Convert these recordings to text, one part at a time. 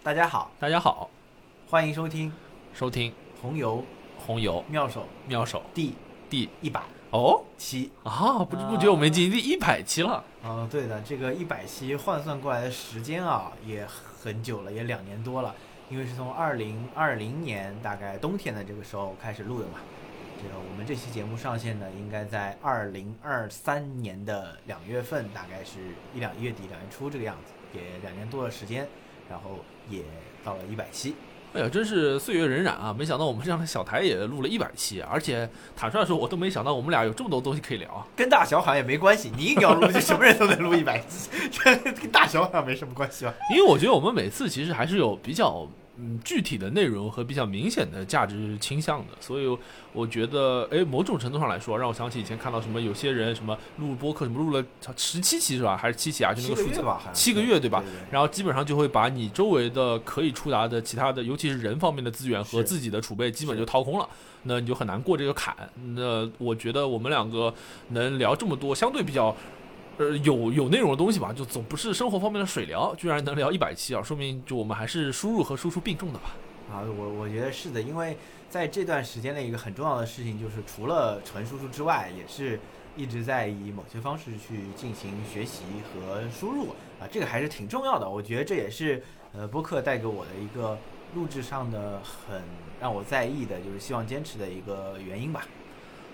大家好，大家好，欢迎收听收听红油红油妙手妙手第第一百哦期。啊，不知不觉我们已经第一百期了。嗯、对的，这个一百期换算过来的时间啊，也很久了，也两年多了。因为是从二零二零年大概冬天的这个时候开始录的嘛。这个我们这期节目上线呢，应该在二零二三年的两月份，大概是一两一月底、两月初这个样子，也两年多的时间，然后也到了一百期。哎呀，真是岁月荏苒啊！没想到我们这样的小台也录了一百期，而且坦率地说，我都没想到我们俩有这么多东西可以聊啊。跟大小好像也没关系，你硬要录，就什么人都能录一百期，这跟大小好像没什么关系吧？因为我觉得我们每次其实还是有比较嗯具体的内容和比较明显的价值倾向的，所以我觉得，哎，某种程度上来说，让我想起以前看到什么有些人什么录播客什么录了十七期是吧？还是七期啊？就那个数字吧，七个月对吧？然后基本上就会把你周围的可以触达的其他的，尤其是人方面的资源和自己的储备，基本就掏空了，那你就很难过这个坎。那我觉得我们两个能聊这么多相对比较。呃，有有内容的东西吧，就总不是生活方面的水聊，居然能聊一百期啊，说明就我们还是输入和输出并重的吧。啊，我我觉得是的，因为在这段时间的一个很重要的事情，就是除了纯输出之外，也是一直在以某些方式去进行学习和输入啊，这个还是挺重要的。我觉得这也是呃播客带给我的一个录制上的很让我在意的，就是希望坚持的一个原因吧。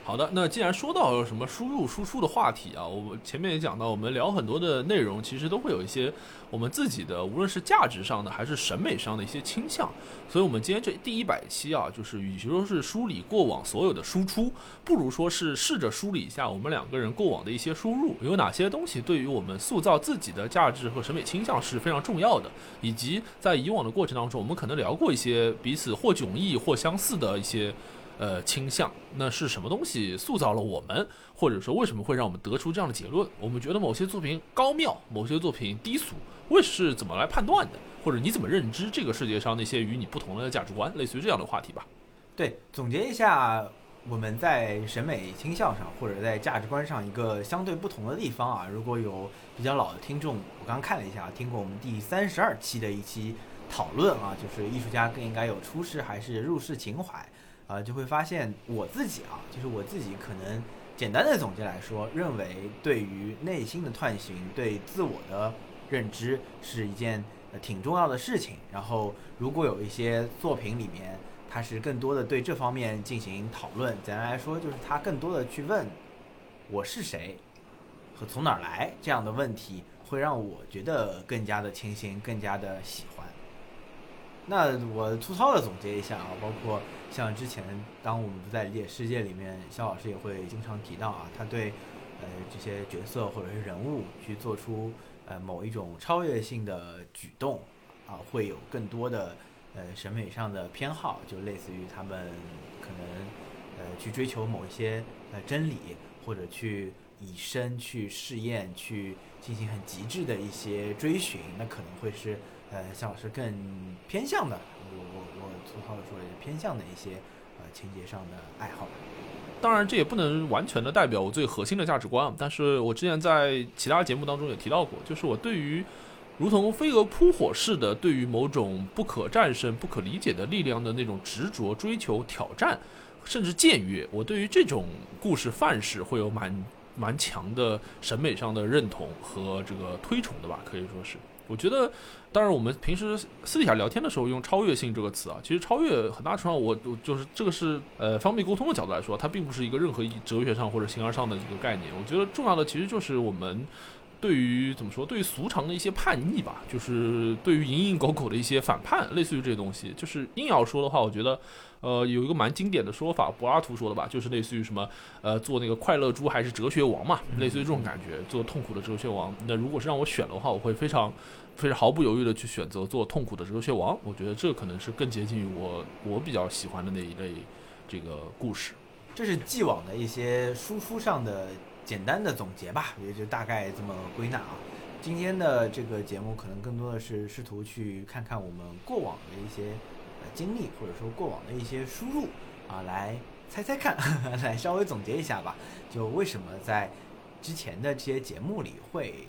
好的，那既然说到什么输入输出的话题啊，我们前面也讲到，我们聊很多的内容，其实都会有一些我们自己的，无论是价值上的还是审美上的一些倾向。所以，我们今天这第一百期啊，就是与其说是梳理过往所有的输出，不如说是试着梳理一下我们两个人过往的一些输入，有哪些东西对于我们塑造自己的价值和审美倾向是非常重要的，以及在以往的过程当中，我们可能聊过一些彼此或迥异或相似的一些。呃，倾向那是什么东西塑造了我们，或者说为什么会让我们得出这样的结论？我们觉得某些作品高妙，某些作品低俗，为是怎么来判断的？或者你怎么认知这个世界上那些与你不同的价值观？类似于这样的话题吧。对，总结一下我们在审美倾向上或者在价值观上一个相对不同的地方啊。如果有比较老的听众，我刚刚看了一下，听过我们第三十二期的一期讨论啊，就是艺术家更应该有出世还是入世情怀。啊，就会发现我自己啊，就是我自己可能简单的总结来说，认为对于内心的探寻、对自我的认知是一件挺重要的事情。然后，如果有一些作品里面，它是更多的对这方面进行讨论，简单来说就是它更多的去问我是谁和从哪儿来这样的问题，会让我觉得更加的清新，更加的喜欢。那我粗糙的总结一下啊，包括像之前当我们不在理解世界里面，肖老师也会经常提到啊，他对呃这些角色或者是人物去做出呃某一种超越性的举动啊，会有更多的呃审美上的偏好，就类似于他们可能呃去追求某一些呃真理，或者去以身去试验，去进行很极致的一些追寻，那可能会是。呃，向老师更偏向的，我我我粗糙的说，偏向的一些呃情节上的爱好。当然，这也不能完全的代表我最核心的价值观。但是我之前在其他节目当中也提到过，就是我对于如同飞蛾扑火似的，对于某种不可战胜、不可理解的力量的那种执着、追求、挑战，甚至僭越，我对于这种故事范式会有蛮蛮强的审美上的认同和这个推崇的吧，可以说是。我觉得，当然，我们平时私底下聊天的时候用“超越性”这个词啊，其实超越很大程度上，我我就是这个是呃方便沟通的角度来说，它并不是一个任何一哲学上或者形而上的一个概念。我觉得重要的其实就是我们对于怎么说，对于俗常的一些叛逆吧，就是对于蝇营狗苟的一些反叛，类似于这些东西。就是硬要说的话，我觉得。呃，有一个蛮经典的说法，柏拉图说的吧，就是类似于什么，呃，做那个快乐猪还是哲学王嘛，类似于这种感觉，做痛苦的哲学王。那如果是让我选的话，我会非常、非常毫不犹豫的去选择做痛苦的哲学王。我觉得这可能是更接近于我我比较喜欢的那一类这个故事。这是既往的一些输出上的简单的总结吧，也就大概这么归纳啊。今天的这个节目可能更多的是试图去看看我们过往的一些。经历或者说过往的一些输入啊，来猜猜看，来稍微总结一下吧。就为什么在之前的这些节目里会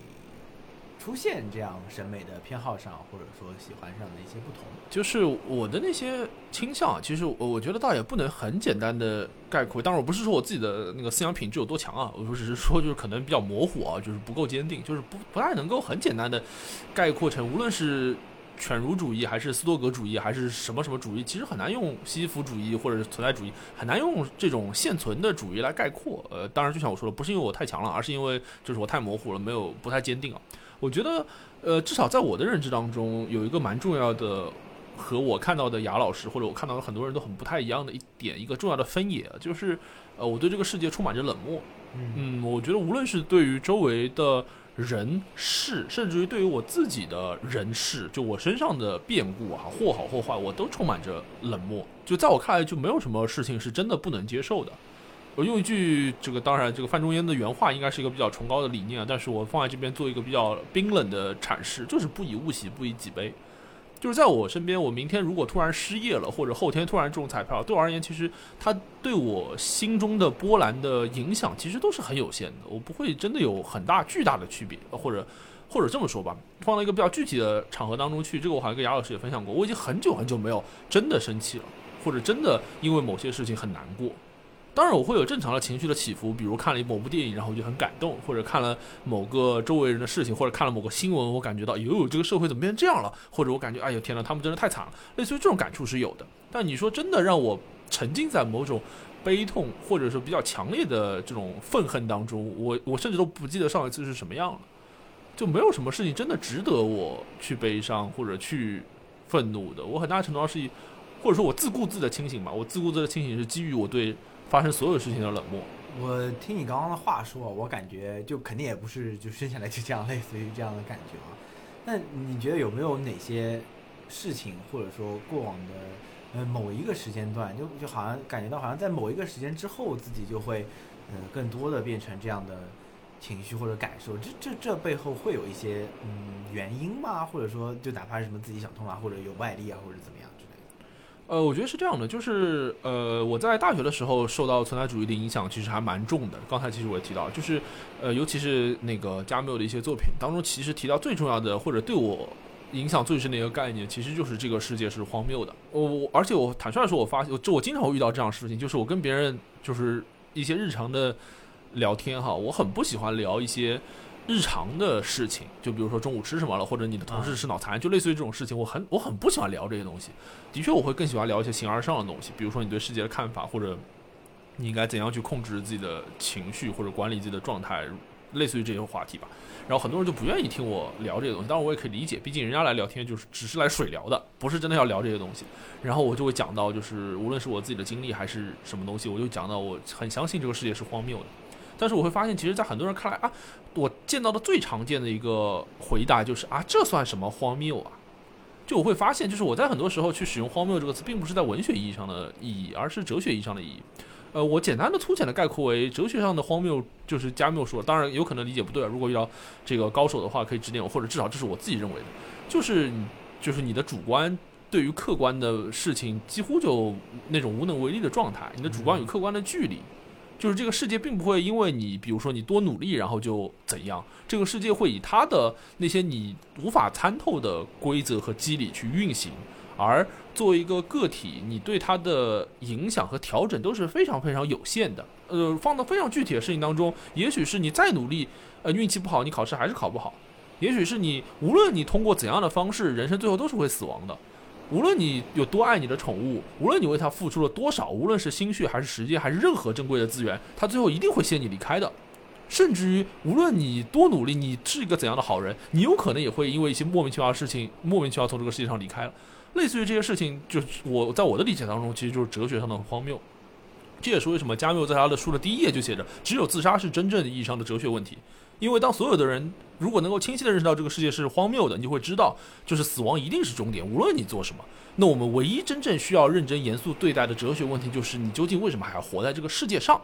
出现这样审美的偏好上，或者说喜欢上的一些不同？就是我的那些倾向，其实我我觉得倒也不能很简单的概括。当然，我不是说我自己的那个思想品质有多强啊，我只是说就是可能比较模糊啊，就是不够坚定，就是不不太能够很简单的概括成，无论是。犬儒主义还是斯多格主义还是什么什么主义，其实很难用西西弗主义或者是存在主义，很难用这种现存的主义来概括。呃，当然就像我说的，不是因为我太强了，而是因为就是我太模糊了，没有不太坚定啊。我觉得，呃，至少在我的认知当中，有一个蛮重要的和我看到的雅老师或者我看到的很多人都很不太一样的一点，一个重要的分野就是，呃，我对这个世界充满着冷漠。嗯，我觉得无论是对于周围的。人事，甚至于对于我自己的人事，就我身上的变故啊，或好或坏，我都充满着冷漠。就在我看来，就没有什么事情是真的不能接受的。我用一句这个，当然这个范仲淹的原话，应该是一个比较崇高的理念啊，但是我放在这边做一个比较冰冷的阐释，就是不以物喜，不以己悲。就是在我身边，我明天如果突然失业了，或者后天突然中彩票，对我而言，其实它对我心中的波澜的影响，其实都是很有限的。我不会真的有很大巨大的区别，或者或者这么说吧，放到一个比较具体的场合当中去，这个我好像跟雅老师也分享过，我已经很久很久没有真的生气了，或者真的因为某些事情很难过。当然，我会有正常的情绪的起伏，比如看了某部电影，然后我就很感动，或者看了某个周围人的事情，或者看了某个新闻，我感觉到，哟，这个社会怎么变成这样了？或者我感觉，哎呦天哪，他们真的太惨了。类似于这种感触是有的。但你说真的让我沉浸在某种悲痛，或者说比较强烈的这种愤恨当中，我我甚至都不记得上一次是什么样了。就没有什么事情真的值得我去悲伤或者去愤怒的。我很大程度上是以，或者说我自顾自的清醒吧。我自顾自的清醒是基于我对。发生所有事情的冷漠。我听你刚刚的话说，我感觉就肯定也不是就生下来就这样，类似于这样的感觉啊。那你觉得有没有哪些事情，或者说过往的呃某一个时间段，就就好像感觉到好像在某一个时间之后，自己就会呃更多的变成这样的情绪或者感受？这这这背后会有一些嗯原因吗？或者说就哪怕是什么自己想通啊，或者有外力啊，或者怎么样？呃，我觉得是这样的，就是呃，我在大学的时候受到存在主义的影响，其实还蛮重的。刚才其实我也提到，就是呃，尤其是那个加缪的一些作品当中，其实提到最重要的或者对我影响最深的一个概念，其实就是这个世界是荒谬的。我我而且我坦率的说，我发现就我经常会遇到这样的事情，就是我跟别人就是一些日常的聊天哈，我很不喜欢聊一些。日常的事情，就比如说中午吃什么了，或者你的同事吃脑残，就类似于这种事情，我很我很不喜欢聊这些东西。的确，我会更喜欢聊一些形而上的东西，比如说你对世界的看法，或者你应该怎样去控制自己的情绪，或者管理自己的状态，类似于这些话题吧。然后很多人就不愿意听我聊这些东西，当然我也可以理解，毕竟人家来聊天就是只是来水聊的，不是真的要聊这些东西。然后我就会讲到，就是无论是我自己的经历还是什么东西，我就讲到我很相信这个世界是荒谬的。但是我会发现，其实，在很多人看来啊，我见到的最常见的一个回答就是啊，这算什么荒谬啊？就我会发现，就是我在很多时候去使用“荒谬”这个词，并不是在文学意义上的意义，而是哲学意义上的意义。呃，我简单的、粗浅的概括为，哲学上的荒谬就是加缪说，当然有可能理解不对，如果遇到这个高手的话，可以指点我，或者至少这是我自己认为的，就是就是你的主观对于客观的事情几乎就那种无能为力的状态，你的主观与客观的距离。就是这个世界并不会因为你，比如说你多努力，然后就怎样。这个世界会以它的那些你无法参透的规则和机理去运行，而作为一个个体，你对它的影响和调整都是非常非常有限的。呃，放到非常具体的事情当中，也许是你再努力，呃，运气不好，你考试还是考不好；也许是你无论你通过怎样的方式，人生最后都是会死亡的。无论你有多爱你的宠物，无论你为它付出了多少，无论是心血还是时间还是任何珍贵的资源，它最后一定会先你离开的。甚至于，无论你多努力，你是一个怎样的好人，你有可能也会因为一些莫名其妙的事情，莫名其妙从这个世界上离开了。类似于这些事情，就是我在我的理解当中，其实就是哲学上的荒谬。这也是为什么加缪在他的书的第一页就写着：只有自杀是真正意义上的哲学问题。因为当所有的人如果能够清晰的认识到这个世界是荒谬的，你就会知道，就是死亡一定是终点，无论你做什么。那我们唯一真正需要认真严肃对待的哲学问题，就是你究竟为什么还要活在这个世界上？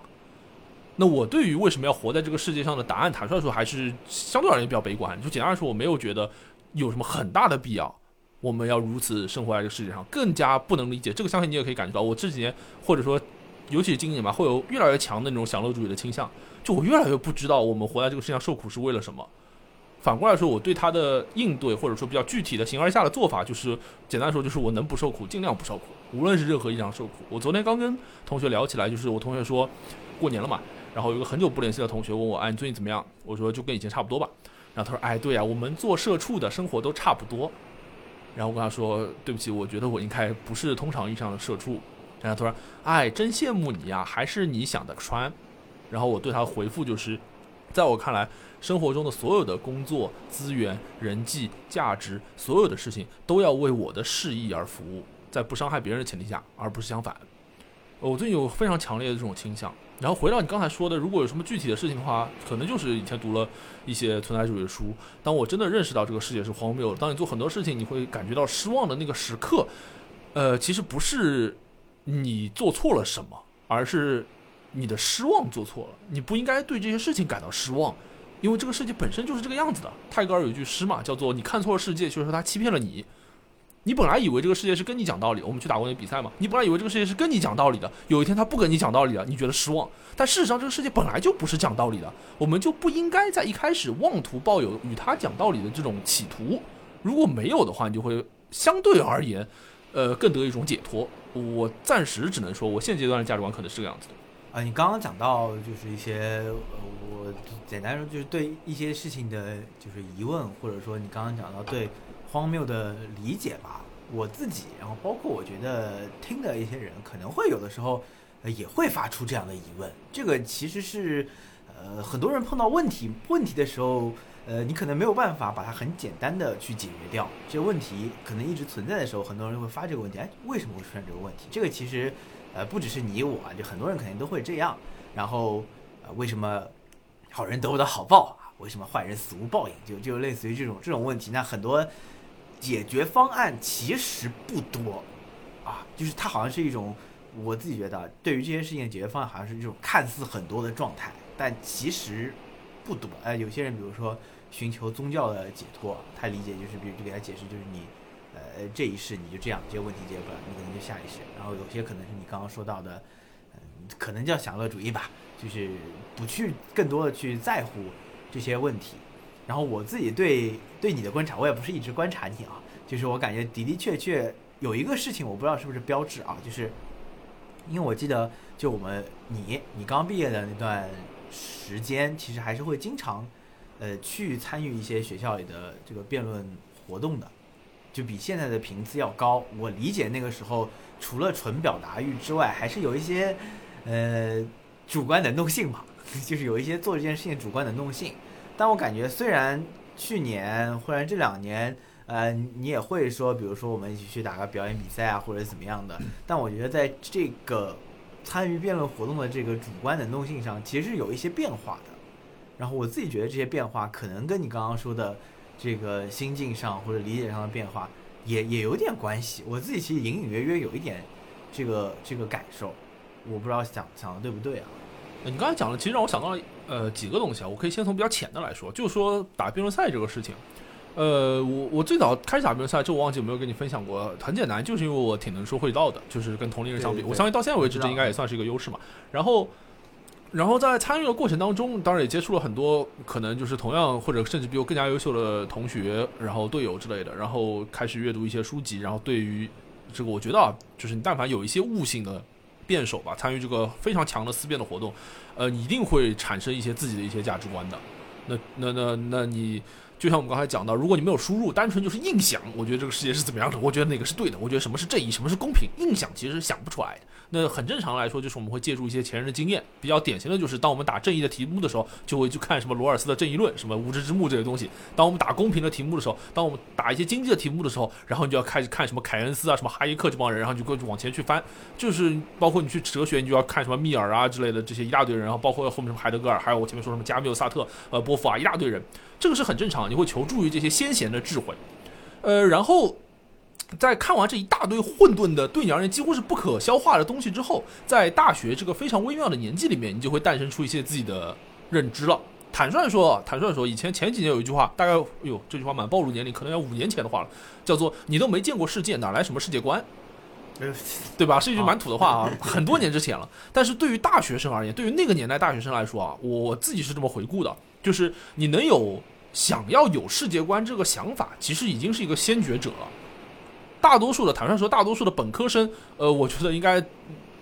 那我对于为什么要活在这个世界上的答案，坦率说还是相对而言比较悲观。就简单来说，我没有觉得有什么很大的必要，我们要如此生活在这个世界上。更加不能理解这个，相信你也可以感觉到，我这几年或者说尤其是今年吧，会有越来越强的那种享乐主义的倾向。就我越来越不知道我们活在这个世界上受苦是为了什么，反过来说，我对他的应对或者说比较具体的形而下的做法，就是简单说，就是我能不受苦尽量不受苦，无论是任何一样受苦。我昨天刚跟同学聊起来，就是我同学说过年了嘛，然后有个很久不联系的同学问我，哎，你最近怎么样？我说就跟以前差不多吧。然后他说，哎，对呀，我们做社畜的生活都差不多。然后我跟他说，对不起，我觉得我应该不是通常意义上的社畜。然后他说，哎，真羡慕你呀，还是你想的穿。然后我对他回复就是，在我看来。生活中的所有的工作资源、人际价值，所有的事情都要为我的事意而服务，在不伤害别人的前提下，而不是相反。我最近有非常强烈的这种倾向。然后回到你刚才说的，如果有什么具体的事情的话，可能就是以前读了一些存在主义的书。当我真的认识到这个世界是荒谬，当你做很多事情你会感觉到失望的那个时刻，呃，其实不是你做错了什么，而是你的失望做错了。你不应该对这些事情感到失望。因为这个世界本身就是这个样子的。泰戈尔有一句诗嘛，叫做“你看错了世界，就是说他欺骗了你。你本来以为这个世界是跟你讲道理，我们去打过那比赛嘛。你本来以为这个世界是跟你讲道理的，有一天他不跟你讲道理了，你觉得失望。但事实上，这个世界本来就不是讲道理的，我们就不应该在一开始妄图抱有与他讲道理的这种企图。如果没有的话，你就会相对而言，呃，更得一种解脱。我暂时只能说，我现阶段的价值观可能是这个样子的。啊，你刚刚讲到就是一些，呃，我简单说就是对一些事情的，就是疑问，或者说你刚刚讲到对荒谬的理解吧。我自己，然后包括我觉得听的一些人，可能会有的时候也会发出这样的疑问。这个其实是，呃，很多人碰到问题问题的时候，呃，你可能没有办法把它很简单的去解决掉。这个问题可能一直存在的时候，很多人会发这个问题，哎，为什么会出现这个问题？这个其实。呃，不只是你我，就很多人肯定都会这样。然后，呃，为什么好人得不到好报啊？为什么坏人死无报应？就就类似于这种这种问题，那很多解决方案其实不多啊。就是它好像是一种，我自己觉得，对于这些事情的解决方案，好像是这种看似很多的状态，但其实不多。呃，有些人比如说寻求宗教的解脱，他理解就是，比如就给他解释，就是你。呃，这一世你就这样，这些问题解决不了，你可能就下一世。然后有些可能是你刚刚说到的，嗯，可能叫享乐主义吧，就是不去更多的去在乎这些问题。然后我自己对对你的观察，我也不是一直观察你啊，就是我感觉的的确确有一个事情，我不知道是不是标志啊，就是因为我记得就我们你你刚毕业的那段时间，其实还是会经常呃去参与一些学校里的这个辩论活动的。就比现在的频次要高。我理解那个时候，除了纯表达欲之外，还是有一些，呃，主观能动性嘛，就是有一些做这件事情主观能动性。但我感觉，虽然去年或者这两年，呃，你也会说，比如说我们一起去打个表演比赛啊，或者怎么样的。但我觉得，在这个参与辩论活动的这个主观能动性上，其实是有一些变化的。然后我自己觉得这些变化，可能跟你刚刚说的。这个心境上或者理解上的变化，也也有点关系。我自己其实隐隐约约有一点这个这个感受，我不知道想想的对不对啊？你刚才讲的其实让我想到了呃几个东西啊。我可以先从比较浅的来说，就是说打辩论赛这个事情。呃，我我最早开始打辩论赛，这我忘记有没有跟你分享过。很简单，就是因为我挺能说会道的，就是跟同龄人相比，我相信到现在为止这应该也算是一个优势嘛。然后。然后在参与的过程当中，当然也接触了很多可能就是同样或者甚至比我更加优秀的同学，然后队友之类的，然后开始阅读一些书籍，然后对于这个我觉得啊，就是你但凡有一些悟性的辩手吧，参与这个非常强的思辨的活动，呃，一定会产生一些自己的一些价值观的。那那那那你。就像我们刚才讲到，如果你没有输入，单纯就是硬想，我觉得这个世界是怎么样的？我觉得哪个是对的？我觉得什么是正义，什么是公平？硬想其实是想不出来的。那很正常来说，就是我们会借助一些前人的经验。比较典型的就是，当我们打正义的题目的时候，就会去看什么罗尔斯的正义论，什么无知之幕这些东西。当我们打公平的题目的时候，当我们打一些经济的题目的时候，然后你就要开始看什么凯恩斯啊，什么哈耶克这帮人，然后就过去往前去翻。就是包括你去哲学，你就要看什么密尔啊之类的这些一大堆人，然后包括后面什么海德格尔，还有我前面说什么加缪、萨特、呃波伏啊，一大堆人。这个是很正常，你会求助于这些先贤的智慧，呃，然后在看完这一大堆混沌的、对你而言几乎是不可消化的东西之后，在大学这个非常微妙的年纪里面，你就会诞生出一些自己的认知了。坦率说，坦率说，以前前几年有一句话，大概哟，这句话蛮暴露年龄，可能要五年前的话了，叫做“你都没见过世界，哪来什么世界观”，对吧？是一句蛮土的话啊，很多年之前了。但是对于大学生而言，对于那个年代大学生来说啊，我自己是这么回顾的，就是你能有。想要有世界观这个想法，其实已经是一个先觉者了。大多数的坦率说，大多数的本科生，呃，我觉得应该，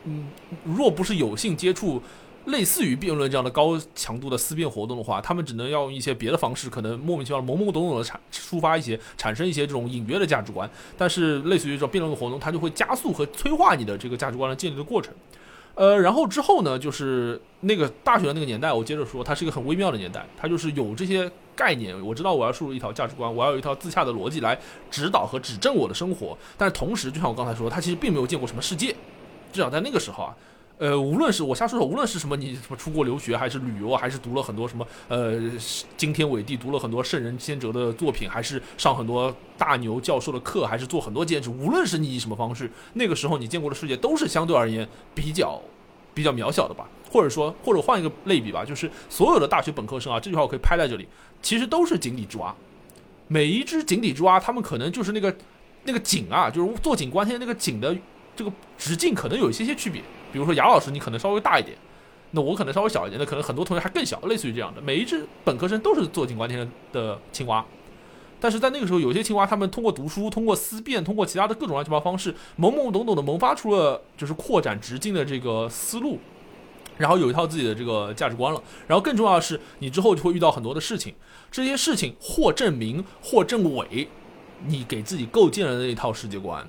嗯，若不是有幸接触类似于辩论这样的高强度的思辨活动的话，他们只能要用一些别的方式，可能莫名其妙、懵懵懂懂的产抒发一些、产生一些这种隐约的价值观。但是，类似于这种辩论的活动，它就会加速和催化你的这个价值观的建立的过程。呃，然后之后呢，就是那个大学的那个年代，我接着说，它是一个很微妙的年代，它就是有这些概念，我知道我要输入一条价值观，我要有一套自洽的逻辑来指导和指正我的生活，但是同时，就像我刚才说，他其实并没有见过什么世界，至少在那个时候啊。呃，无论是我瞎说说，无论是什么，你什么出国留学，还是旅游，还是读了很多什么呃惊天伟地，读了很多圣人先哲的作品，还是上很多大牛教授的课，还是做很多兼职，无论是你以什么方式，那个时候你见过的世界都是相对而言比较比较渺小的吧？或者说，或者换一个类比吧，就是所有的大学本科生啊，这句话我可以拍在这里，其实都是井底之蛙。每一只井底之蛙，他们可能就是那个那个井啊，就是坐井观天那个井的这个直径可能有一些些区别。比如说雅老师，你可能稍微大一点，那我可能稍微小一点，那可能很多同学还更小，类似于这样的。每一只本科生都是坐井观天的青蛙，但是在那个时候，有些青蛙他们通过读书、通过思辨、通过其他的各种乱七八糟方式，懵懵懂懂的萌发出了就是扩展直径的这个思路，然后有一套自己的这个价值观了。然后更重要的是，你之后就会遇到很多的事情，这些事情或证明或证伪，你给自己构建了那一套世界观。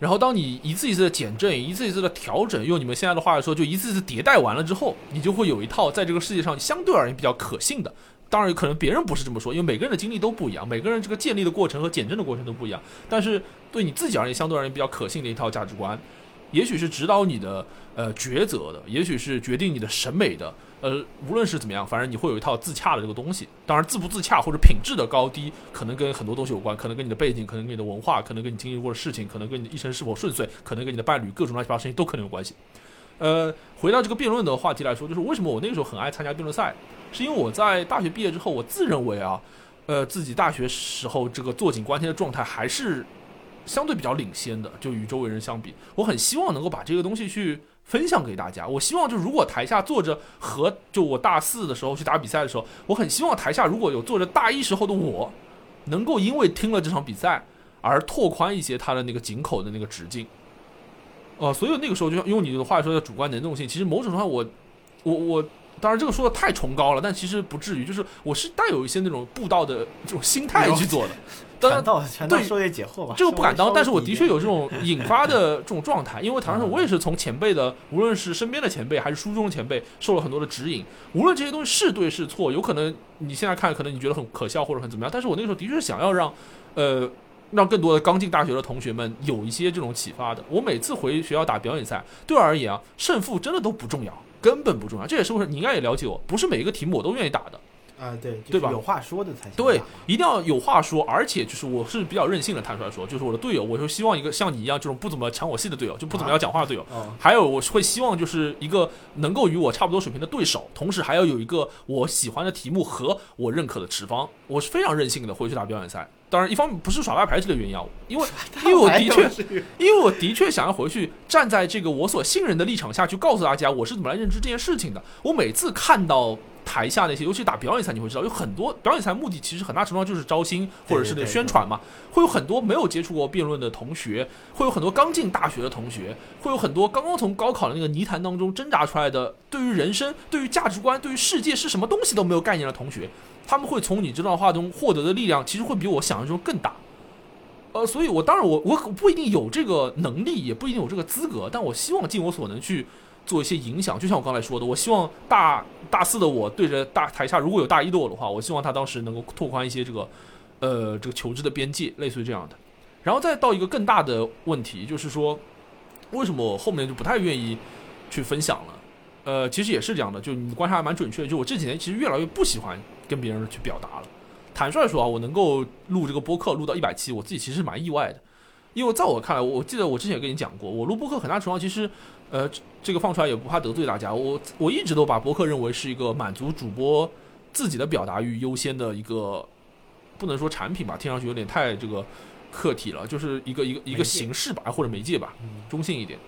然后，当你一次一次的减震，一次一次的调整，用你们现在的话来说，就一次一次迭代完了之后，你就会有一套在这个世界上相对而言比较可信的。当然，可能别人不是这么说，因为每个人的经历都不一样，每个人这个建立的过程和减震的过程都不一样。但是对你自己而言，相对而言比较可信的一套价值观，也许是指导你的呃抉择的，也许是决定你的审美的。呃，无论是怎么样，反正你会有一套自洽的这个东西。当然，自不自洽或者品质的高低，可能跟很多东西有关，可能跟你的背景，可能跟你的文化，可能跟你经历过的事情，可能跟你的一生是否顺遂，可能跟你的伴侣各种乱七八糟事情都可能有关系。呃，回到这个辩论的话题来说，就是为什么我那个时候很爱参加辩论赛，是因为我在大学毕业之后，我自认为啊，呃，自己大学时候这个坐井观天的状态还是相对比较领先的，就与周围人相比，我很希望能够把这个东西去。分享给大家，我希望就如果台下坐着和就我大四的时候去打比赛的时候，我很希望台下如果有坐着大一时候的我，能够因为听了这场比赛而拓宽一些他的那个井口的那个直径。哦，所以那个时候就用你的话说的主观能动性，其实某种程度上我我我。当然，这个说的太崇高了，但其实不至于。就是我是带有一些那种布道的这种心态去做的。传道，传道授业解惑吧。这个不敢当，但是我的确有这种引发的这种状态。因为坦白说，我也是从前辈的，无论是身边的前辈还是书中的前辈，受了很多的指引。无论这些东西是对是错，有可能你现在看，可能你觉得很可笑或者很怎么样。但是我那个时候的确是想要让，呃，让更多的刚进大学的同学们有一些这种启发的。我每次回学校打表演赛，对我而言啊，胜负真的都不重要。根本不重要，这也是为什么你应该也了解我，不是每一个题目我都愿意打的。啊，对，对吧？有话说的才行。对，一定要有话说，而且就是我是比较任性的，坦率说，就是我的队友，我就希望一个像你一样这种不怎么抢我戏的队友，就不怎么要讲话的队友。还有，我会希望就是一个能够与我差不多水平的对手，同时还要有一个我喜欢的题目和我认可的持方。我是非常任性的，回去打表演赛。当然，一方面不是耍大牌这个原因啊，因为因为我的确，因为我的确想要回去站在这个我所信任的立场下去告诉大家我是怎么来认知这件事情的。我每次看到台下那些，尤其打表演赛，你会知道有很多表演赛目的其实很大程度上就是招新或者是那宣传嘛，会有很多没有接触过辩论的同学，会有很多刚进大学的同学，会有很多刚刚从高考的那个泥潭当中挣扎出来的，对于人生、对于价值观、对于世界是什么东西都没有概念的同学。他们会从你这段话中获得的力量，其实会比我想象中更大。呃，所以我当然我我不一定有这个能力，也不一定有这个资格，但我希望尽我所能去做一些影响。就像我刚才说的，我希望大大四的我对着大台下如果有大一的我的话，我希望他当时能够拓宽一些这个呃这个求知的边界，类似于这样的。然后再到一个更大的问题，就是说为什么我后面就不太愿意去分享了？呃，其实也是这样的，就你观察还蛮准确的。就我这几年其实越来越不喜欢跟别人去表达了。坦率说啊，我能够录这个播客录到一百期，我自己其实蛮意外的。因为在我看来，我记得我之前也跟你讲过，我录播客很大程度上其实，呃，这个放出来也不怕得罪大家。我我一直都把博客认为是一个满足主播自己的表达欲优先的一个，不能说产品吧，听上去有点太这个客体了，就是一个一个一个形式吧，或者媒介吧，中性一点。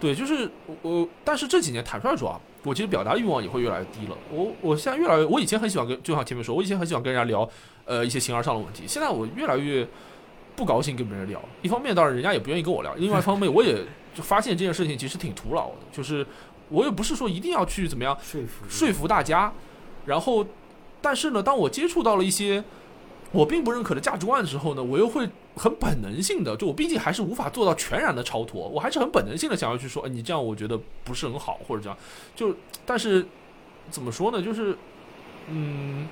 对，就是我，但是这几年坦率说啊，我其实表达欲望也会越来越低了。我我现在越来越，我以前很喜欢跟，就像前面说，我以前很喜欢跟人家聊，呃，一些形而上的问题。现在我越来越不高兴跟别人聊。一方面，当然人家也不愿意跟我聊；，另外一方面，我也就发现这件事情其实挺徒劳的。就是我也不是说一定要去怎么样说服说服大家，然后，但是呢，当我接触到了一些我并不认可的价值观的时候呢，我又会很本能性的，就我毕竟还是无法做到全然的超脱，我还是很本能性的想要去说，哎，你这样我觉得不是很好，或者这样，就但是怎么说呢，就是嗯，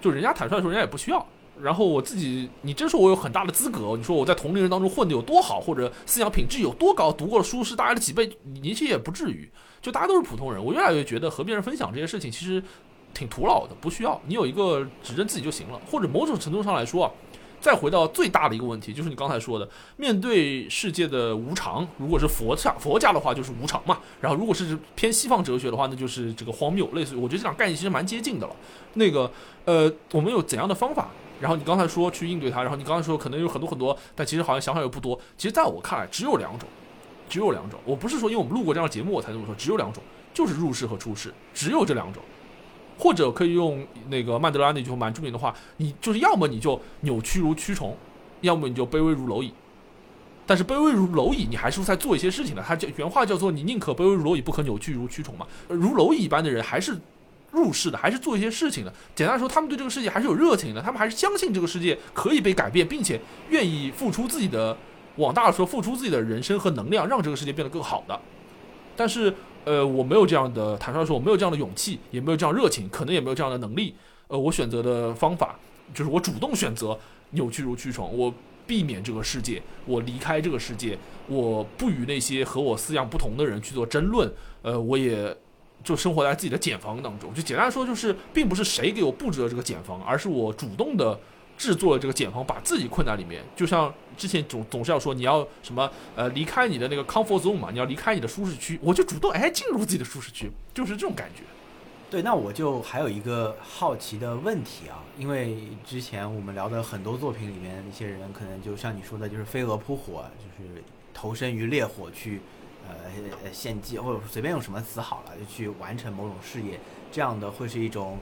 就人家坦率说，人家也不需要。然后我自己，你真说我有很大的资格，你说我在同龄人当中混得有多好，或者思想品质有多高，读过的书是大家的几倍，你其实也不至于。就大家都是普通人，我越来越觉得和别人分享这些事情其实挺徒劳的，不需要。你有一个指针自己就行了，或者某种程度上来说啊，再回到最大的一个问题，就是你刚才说的，面对世界的无常，如果是佛家佛家的话就是无常嘛，然后如果是偏西方哲学的话，那就是这个荒谬，类似于我觉得这两概念其实蛮接近的了。那个呃，我们有怎样的方法？然后你刚才说去应对它，然后你刚才说可能有很多很多，但其实好像想法又不多。其实在我看来，只有两种，只有两种。我不是说因为我们录过这样的节目我才这么说，只有两种，就是入世和出世，只有这两种。或者可以用那个曼德拉那句蛮著名的话，你就是要么你就扭曲如蛆虫，要么你就卑微如蝼蚁。但是卑微如蝼蚁，你还是在做一些事情的。他叫原话叫做“你宁可卑微如蝼蚁，不可扭曲如蛆虫”嘛。如蝼蚁一般的人还是入世的，还是做一些事情的。简单来说，他们对这个世界还是有热情的，他们还是相信这个世界可以被改变，并且愿意付出自己的，往大了说，付出自己的人生和能量，让这个世界变得更好的。但是，呃，我没有这样的，坦率说，我没有这样的勇气，也没有这样热情，可能也没有这样的能力。呃，我选择的方法就是我主动选择扭曲如蛆虫，我避免这个世界，我离开这个世界，我不与那些和我思想不同的人去做争论。呃，我也就生活在自己的茧房当中。就简单说，就是并不是谁给我布置了这个茧房，而是我主动的制作了这个茧房，把自己困在里面。就像之前总总是要说你要什么呃离开你的那个 comfort zone 嘛，你要离开你的舒适区，我就主动哎进入自己的舒适区，就是这种感觉。对，那我就还有一个好奇的问题啊，因为之前我们聊的很多作品里面，一些人可能就像你说的，就是飞蛾扑火，就是投身于烈火去，呃献祭，或者随便用什么词好了，就去完成某种事业，这样的会是一种，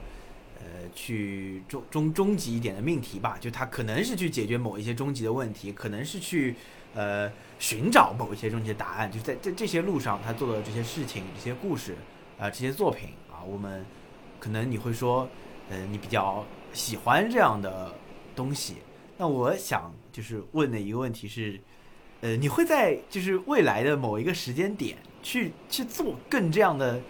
呃，去终终终极一点的命题吧，就他可能是去解决某一些终极的问题，可能是去呃寻找某一些终极的答案，就在这这些路上，他做的这些事情、这些故事啊、这些作品啊。我们可能你会说，呃，你比较喜欢这样的东西。那我想就是问的一个问题是，呃，你会在就是未来的某一个时间点去去做更这样的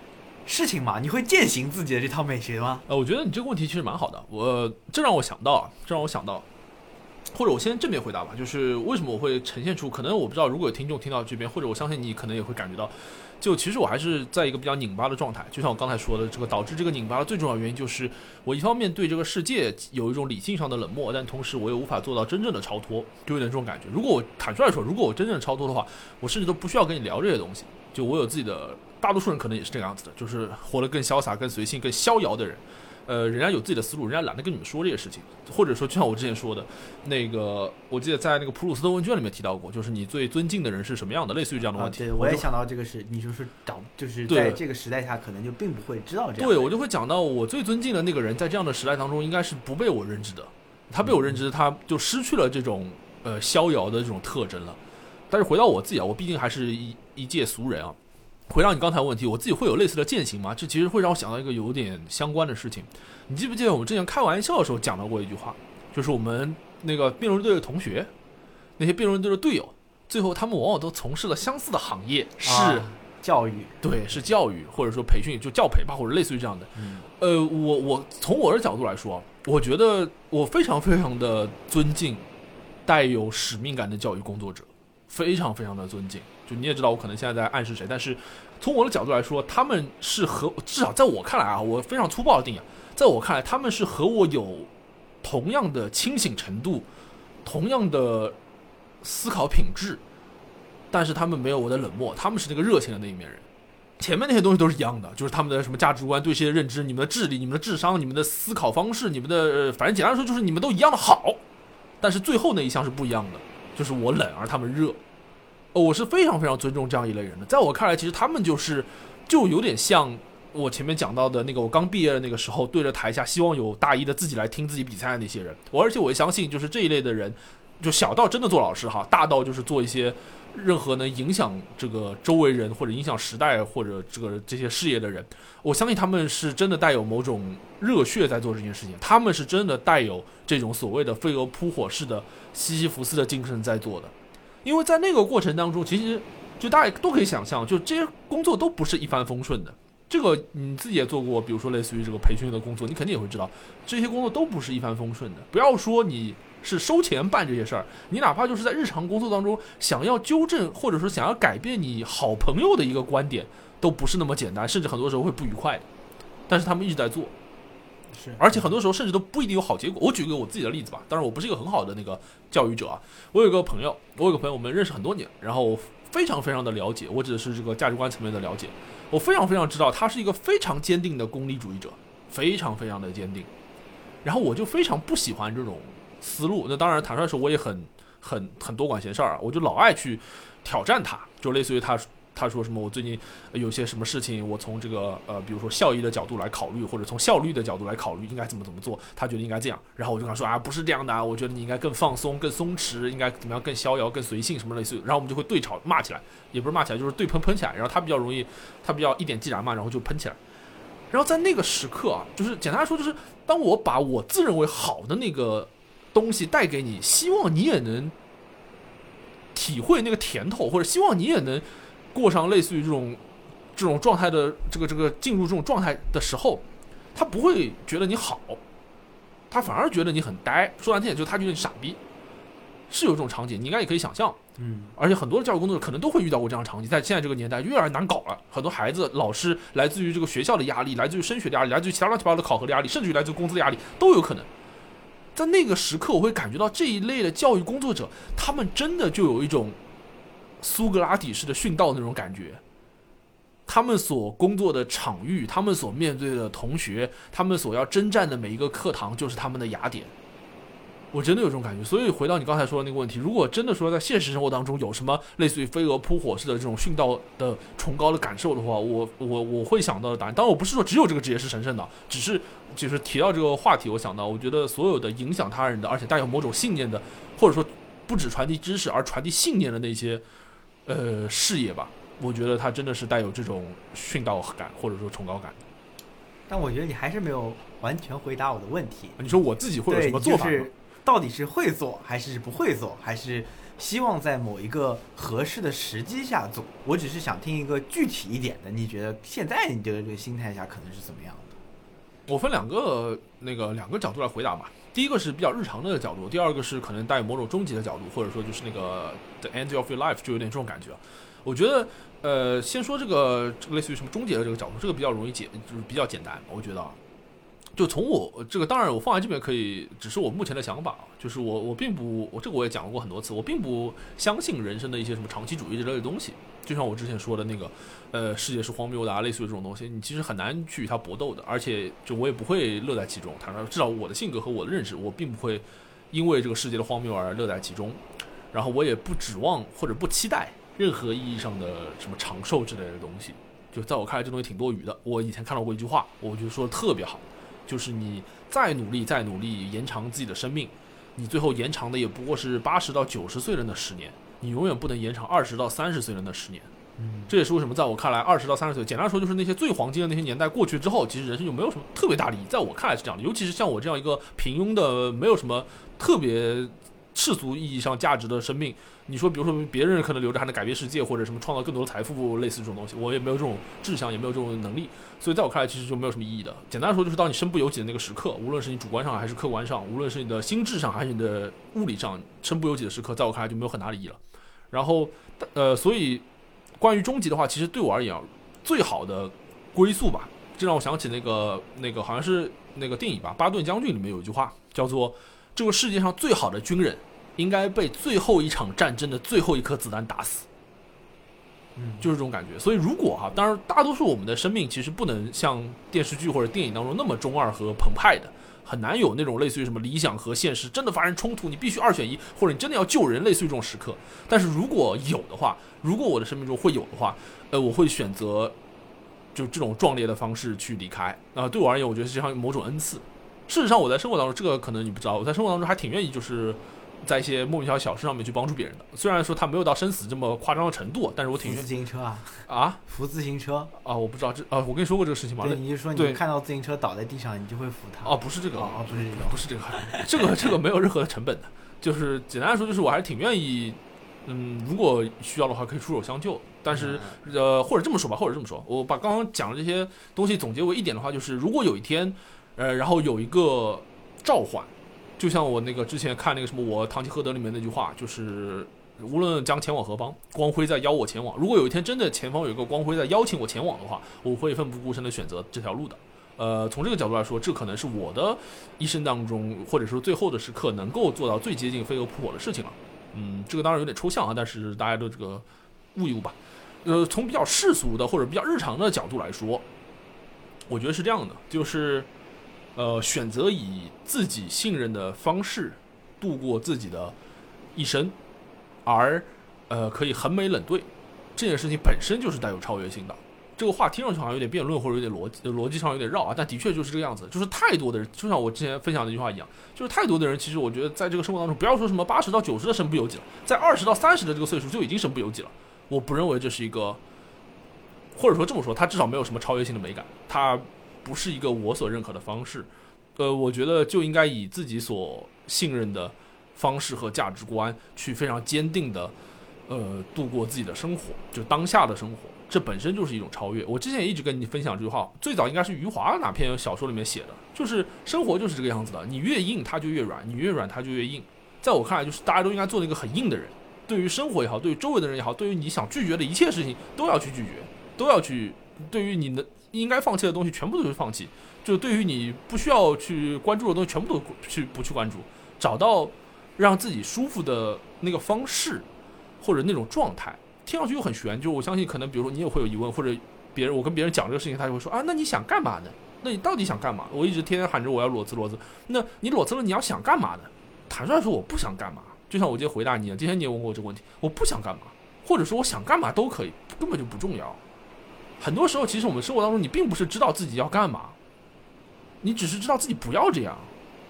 事情吗？你会践行自己的这套美学吗？呃，我觉得你这个问题其实蛮好的。我这让我想到，这让我想到，或者我先正面回答吧，就是为什么我会呈现出？可能我不知道，如果有听众听到这边，或者我相信你可能也会感觉到。就其实我还是在一个比较拧巴的状态，就像我刚才说的，这个导致这个拧巴的最重要原因就是我一方面对这个世界有一种理性上的冷漠，但同时我又无法做到真正的超脱，就有点这种感觉。如果我坦率来说，如果我真正的超脱的话，我甚至都不需要跟你聊这些东西。就我有自己的，大多数人可能也是这个样子的，就是活得更潇洒、更随性、更逍遥的人。呃，人家有自己的思路，人家懒得跟你们说这些事情，或者说，就像我之前说的，那个，我记得在那个普鲁斯特问卷里面提到过，就是你最尊敬的人是什么样的，类似于这样的问题。对，我也想到这个是，你就是找，就是在这个时代下，可能就并不会知道这样。对，我就会讲到我最尊敬的那个人，在这样的时代当中，应该是不被我认知的。他被我认知，他就失去了这种呃逍遥的这种特征了。但是回到我自己啊，我毕竟还是一一介俗人啊。回到你刚才问题，我自己会有类似的践行吗？这其实会让我想到一个有点相关的事情。你记不记得我们之前开玩笑的时候讲到过一句话，就是我们那个辩论队的同学，那些辩论队的队友，最后他们往往都从事了相似的行业，是教育，对，是教育或者说培训，就教培吧，或者类似于这样的。呃，我我从我的角度来说，我觉得我非常非常的尊敬带有使命感的教育工作者，非常非常的尊敬。就你也知道，我可能现在在暗示谁，但是从我的角度来说，他们是和至少在我看来啊，我非常粗暴的定义，在我看来，他们是和我有同样的清醒程度，同样的思考品质，但是他们没有我的冷漠，他们是那个热情的那一面人。前面那些东西都是一样的，就是他们的什么价值观、对一些认知、你们的智力、你们的智商、你们的思考方式、你们的，反正简单来说就是你们都一样的好，但是最后那一项是不一样的，就是我冷而他们热。哦，我是非常非常尊重这样一类人的，在我看来，其实他们就是就有点像我前面讲到的那个，我刚毕业的那个时候，对着台下希望有大一的自己来听自己比赛的那些人。我而且我也相信，就是这一类的人，就小到真的做老师哈，大到就是做一些任何能影响这个周围人或者影响时代或者这个这些事业的人，我相信他们是真的带有某种热血在做这件事情，他们是真的带有这种所谓的飞蛾扑火式的西西弗斯的精神在做的，因为在那个过程当中，其实就大家都可以想象，就这些工作都不是一帆风顺的。这个你自己也做过，比如说类似于这个培训的工作，你肯定也会知道，这些工作都不是一帆风顺的。不要说你是收钱办这些事儿，你哪怕就是在日常工作当中想要纠正或者说想要改变你好朋友的一个观点，都不是那么简单，甚至很多时候会不愉快。但是他们一直在做，而且很多时候甚至都不一定有好结果。我举个我自己的例子吧，当然我不是一个很好的那个教育者啊。我有个朋友，我有个朋友，我们认识很多年，然后非常非常的了解，我指的是这个价值观层面的了解。我非常非常知道他是一个非常坚定的功利主义者，非常非常的坚定。然后我就非常不喜欢这种思路。那当然，坦率说，我也很很很多管闲事儿啊，我就老爱去挑战他，就类似于他他说什么，我最近有些什么事情，我从这个呃，比如说效益的角度来考虑，或者从效率的角度来考虑，应该怎么怎么做，他觉得应该这样。然后我就跟他说啊，不是这样的啊，我觉得你应该更放松、更松弛，应该怎么样更逍遥、更随性，什么类似。然后我们就会对吵骂起来，也不是骂起来，就是对喷喷起来。然后他比较容易，他比较一点即燃嘛，然后就喷起来。然后在那个时刻啊，就是简单来说，就是当我把我自认为好的那个东西带给你，希望你也能体会那个甜头，或者希望你也能过上类似于这种这种状态的这个这个进入这种状态的时候，他不会觉得你好，他反而觉得你很呆。说难听点，就是他觉得你傻逼。是有这种场景，你应该也可以想象。嗯，而且很多的教育工作者可能都会遇到过这样的场景，在现在这个年代越来越难搞了。很多孩子、老师来自于这个学校的压力，来自于升学的压力，来自于其他乱七八糟的考核的压力，甚至于来自于工资的压力都有可能。在那个时刻，我会感觉到这一类的教育工作者，他们真的就有一种苏格拉底式的训道那种感觉。他们所工作的场域，他们所面对的同学，他们所要征战的每一个课堂，就是他们的雅典。我真的有这种感觉，所以回到你刚才说的那个问题，如果真的说在现实生活当中有什么类似于飞蛾扑火式的这种训道的崇高的感受的话，我我我会想到的答案。当然，我不是说只有这个职业是神圣的，只是就是提到这个话题，我想到，我觉得所有的影响他人的，而且带有某种信念的，或者说不止传递知识而传递信念的那些呃事业吧，我觉得他真的是带有这种殉道感或者说崇高感。但我觉得你还是没有完全回答我的问题。你说我自己会有什么做法？到底是会做还是不会做，还是希望在某一个合适的时机下做？我只是想听一个具体一点的。你觉得现在你的这个心态下可能是怎么样的？我分两个那个两个角度来回答吧。第一个是比较日常的角度，第二个是可能带有某种终极的角度，或者说就是那个 the end of your life 就有点这种感觉。我觉得，呃，先说这个这个类似于什么终结的这个角度，这个比较容易解，就是比较简单。我觉得。就从我这个，当然我放在这边可以，只是我目前的想法。就是我我并不，我这个我也讲过很多次，我并不相信人生的一些什么长期主义之类的东西。就像我之前说的那个，呃，世界是荒谬的啊，类似于这种东西，你其实很难去与它搏斗的。而且，就我也不会乐在其中。坦率，至少我的性格和我的认识，我并不会因为这个世界的荒谬而乐在其中。然后，我也不指望或者不期待任何意义上的什么长寿之类的东西。就在我看来，这东西挺多余的。我以前看到过一句话，我觉得说的特别好。就是你再努力再努力延长自己的生命，你最后延长的也不过是八十到九十岁的那十年，你永远不能延长二十到三十岁的那十年。嗯，这也是为什么在我看来，二十到三十岁，简单说就是那些最黄金的那些年代过去之后，其实人生就没有什么特别大的意义。在我看来是这样的，尤其是像我这样一个平庸的，没有什么特别。世俗意义上价值的生命，你说，比如说别人可能留着还能改变世界，或者什么创造更多的财富，类似这种东西，我也没有这种志向，也没有这种能力，所以在我看来，其实就没有什么意义的。简单说，就是当你身不由己的那个时刻，无论是你主观上还是客观上，无论是你的心智上还是你的物理上，身不由己的时刻，在我看来就没有很大的意义了。然后，呃，所以关于终极的话，其实对我而言，最好的归宿吧，这让我想起那个那个好像是那个电影吧，《巴顿将军》里面有一句话叫做。这个世界上最好的军人，应该被最后一场战争的最后一颗子弹打死。嗯，就是这种感觉。所以，如果哈，当然，大多数我们的生命其实不能像电视剧或者电影当中那么中二和澎湃的，很难有那种类似于什么理想和现实真的发生冲突，你必须二选一，或者你真的要救人，类似于这种时刻。但是如果有的话，如果我的生命中会有的话，呃，我会选择就这种壮烈的方式去离开。啊、对我而言，我觉得是像某种恩赐。事实上，我在生活当中，这个可能你不知道，我在生活当中还挺愿意就是。在一些莫名其妙小事上面去帮助别人的，虽然说他没有到生死这么夸张的程度，但是我挺扶 自行车啊，啊扶自行车。啊，我不知道这啊，我跟你说过这个事情吗？对，你就说你看到自行车倒在地上，你就会扶他。哦，不是这个，哦，不是这个。不是这个，这个这个没有任何的成本的，就是简单来说，就是我还是挺愿意，嗯，如果需要的话可以出手相救，但是嗯呃，或者这么说吧，或者这么说，我把刚刚讲的这些东西总结为一点的话，就是如果有一天，呃，然后有一个召唤，就像我那个之前看那个什么我《堂吉诃德》里面那句话，就是无论将前往何方，光辉在邀我前往。如果有一天真的前方有一个光辉在邀请我前往的话，我会奋不顾身的选择这条路的。呃，从这个角度来说，这可能是我的一生当中，或者说最后的时刻，能够做到最接近飞蛾扑火的事情了。嗯，这个当然有点抽象啊，但是大家都这个悟一悟吧。呃，从比较世俗的或者比较日常的角度来说，我觉得是这样的，就是呃，选择以自己信任的方式度过自己的一生，而呃可以横眉冷对，这件事情本身就是带有超越性的。这个话听上去好像有点辩论或者有点逻辑逻辑上有点绕啊，但的确就是这个样子。就是太多的人，就像我之前分享的一句话一样，就是太多的人，其实我觉得在这个生活当中，不要说什么八十到九十的身不由己了，在二十到三十的这个岁数就已经身不由己了。我不认为这是一个，或者说这么说，它至少没有什么超越性的美感，它不是一个我所认可的方式。呃，我觉得就应该以自己所信任的方式和价值观去非常坚定的，呃，度过自己的生活，就当下的生活。这本身就是一种超越。我之前也一直跟你分享这句话，最早应该是余华哪篇小说里面写的，就是生活就是这个样子的，你越硬它就越软，你越软它就越硬。在我看来，就是大家都应该做那个很硬的人，对于生活也好，对于周围的人也好，对于你想拒绝的一切事情都要去拒绝，都要去，对于你的应该放弃的东西全部都是放弃，就对于你不需要去关注的东西全部都去不去关注，找到让自己舒服的那个方式或者那种状态。听上去又很玄，就我相信可能，比如说你也会有疑问，或者别人我跟别人讲这个事情，他就会说啊，那你想干嘛呢？那你到底想干嘛？我一直天天喊着我要裸辞裸辞，那你裸辞了，你要想干嘛呢？坦率说，我不想干嘛。就像我今天回答你一样，今天你也问过我这个问题，我不想干嘛，或者说我想干嘛都可以，根本就不重要。很多时候，其实我们生活当中，你并不是知道自己要干嘛，你只是知道自己不要这样。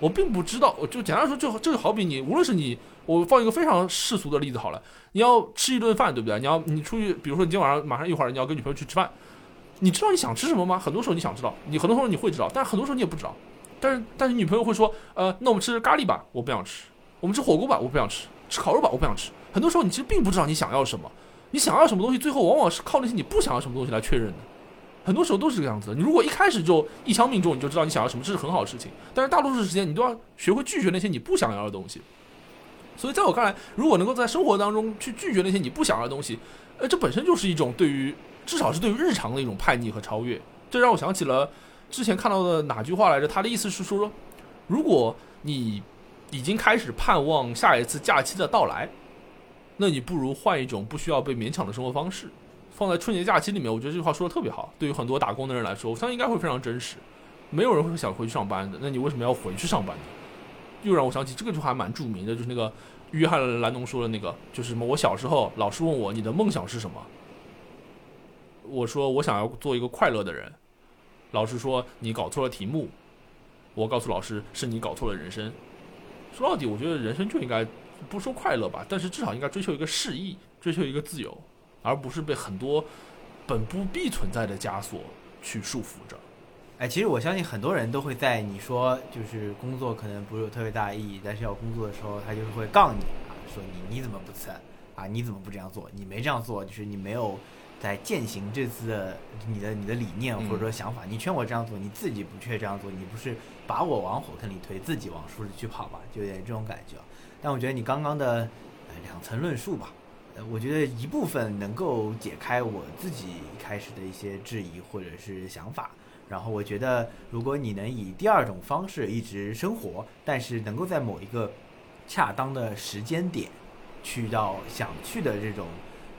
我并不知道，我就简单说，就就好比你，无论是你，我放一个非常世俗的例子好了，你要吃一顿饭，对不对？你要你出去，比如说你今天晚上马上一会儿你要跟女朋友去吃饭，你知道你想吃什么吗？很多时候你想知道，你很多时候你会知道，但很多时候你也不知道。但是但是女朋友会说，呃，那我们吃咖喱吧，我不想吃；我们吃火锅吧，我不想吃；吃烤肉吧，我不想吃。很多时候你其实并不知道你想要什么，你想要什么东西，最后往往是靠那些你不想要什么东西来确认的。很多时候都是这个样子的。你如果一开始就一枪命中，你就知道你想要什么，这是很好的事情。但是大多数时间，你都要学会拒绝那些你不想要的东西。所以在我看来，如果能够在生活当中去拒绝那些你不想要的东西，呃，这本身就是一种对于至少是对于日常的一种叛逆和超越。这让我想起了之前看到的哪句话来着？他的意思是说，如果你已经开始盼望下一次假期的到来，那你不如换一种不需要被勉强的生活方式。放在春节假期里面，我觉得这句话说的特别好。对于很多打工的人来说，我相信应该会非常真实。没有人会想回去上班的，那你为什么要回去上班呢？又让我想起这个句话还蛮著名的，就是那个约翰·兰农说的那个，就是什么？我小时候老师问我你的梦想是什么，我说我想要做一个快乐的人。老师说你搞错了题目，我告诉老师是你搞错了人生。说到底，我觉得人生就应该不说快乐吧，但是至少应该追求一个适意，追求一个自由，而不是被很多本不必存在的枷锁去束缚着。哎，其实我相信很多人都会在你说就是工作可能不是有特别大的意义，但是要工作的时候，他就是会杠你啊，说你你怎么不辞啊？你怎么不这样做？你没这样做，就是你没有在践行这次的你的你的理念嗯或者说想法。你劝我这样做，你自己不却这样做，你不是把我往火坑里推，自己往树里去跑吧？就有点这种感觉。但我觉得你刚刚的呃两层论述吧，呃，我觉得一部分能够解开我自己一开始的一些质疑或者是想法。然后我觉得，如果你能以第二种方式一直生活，但是能够在某一个恰当的时间点，去到想去的这种，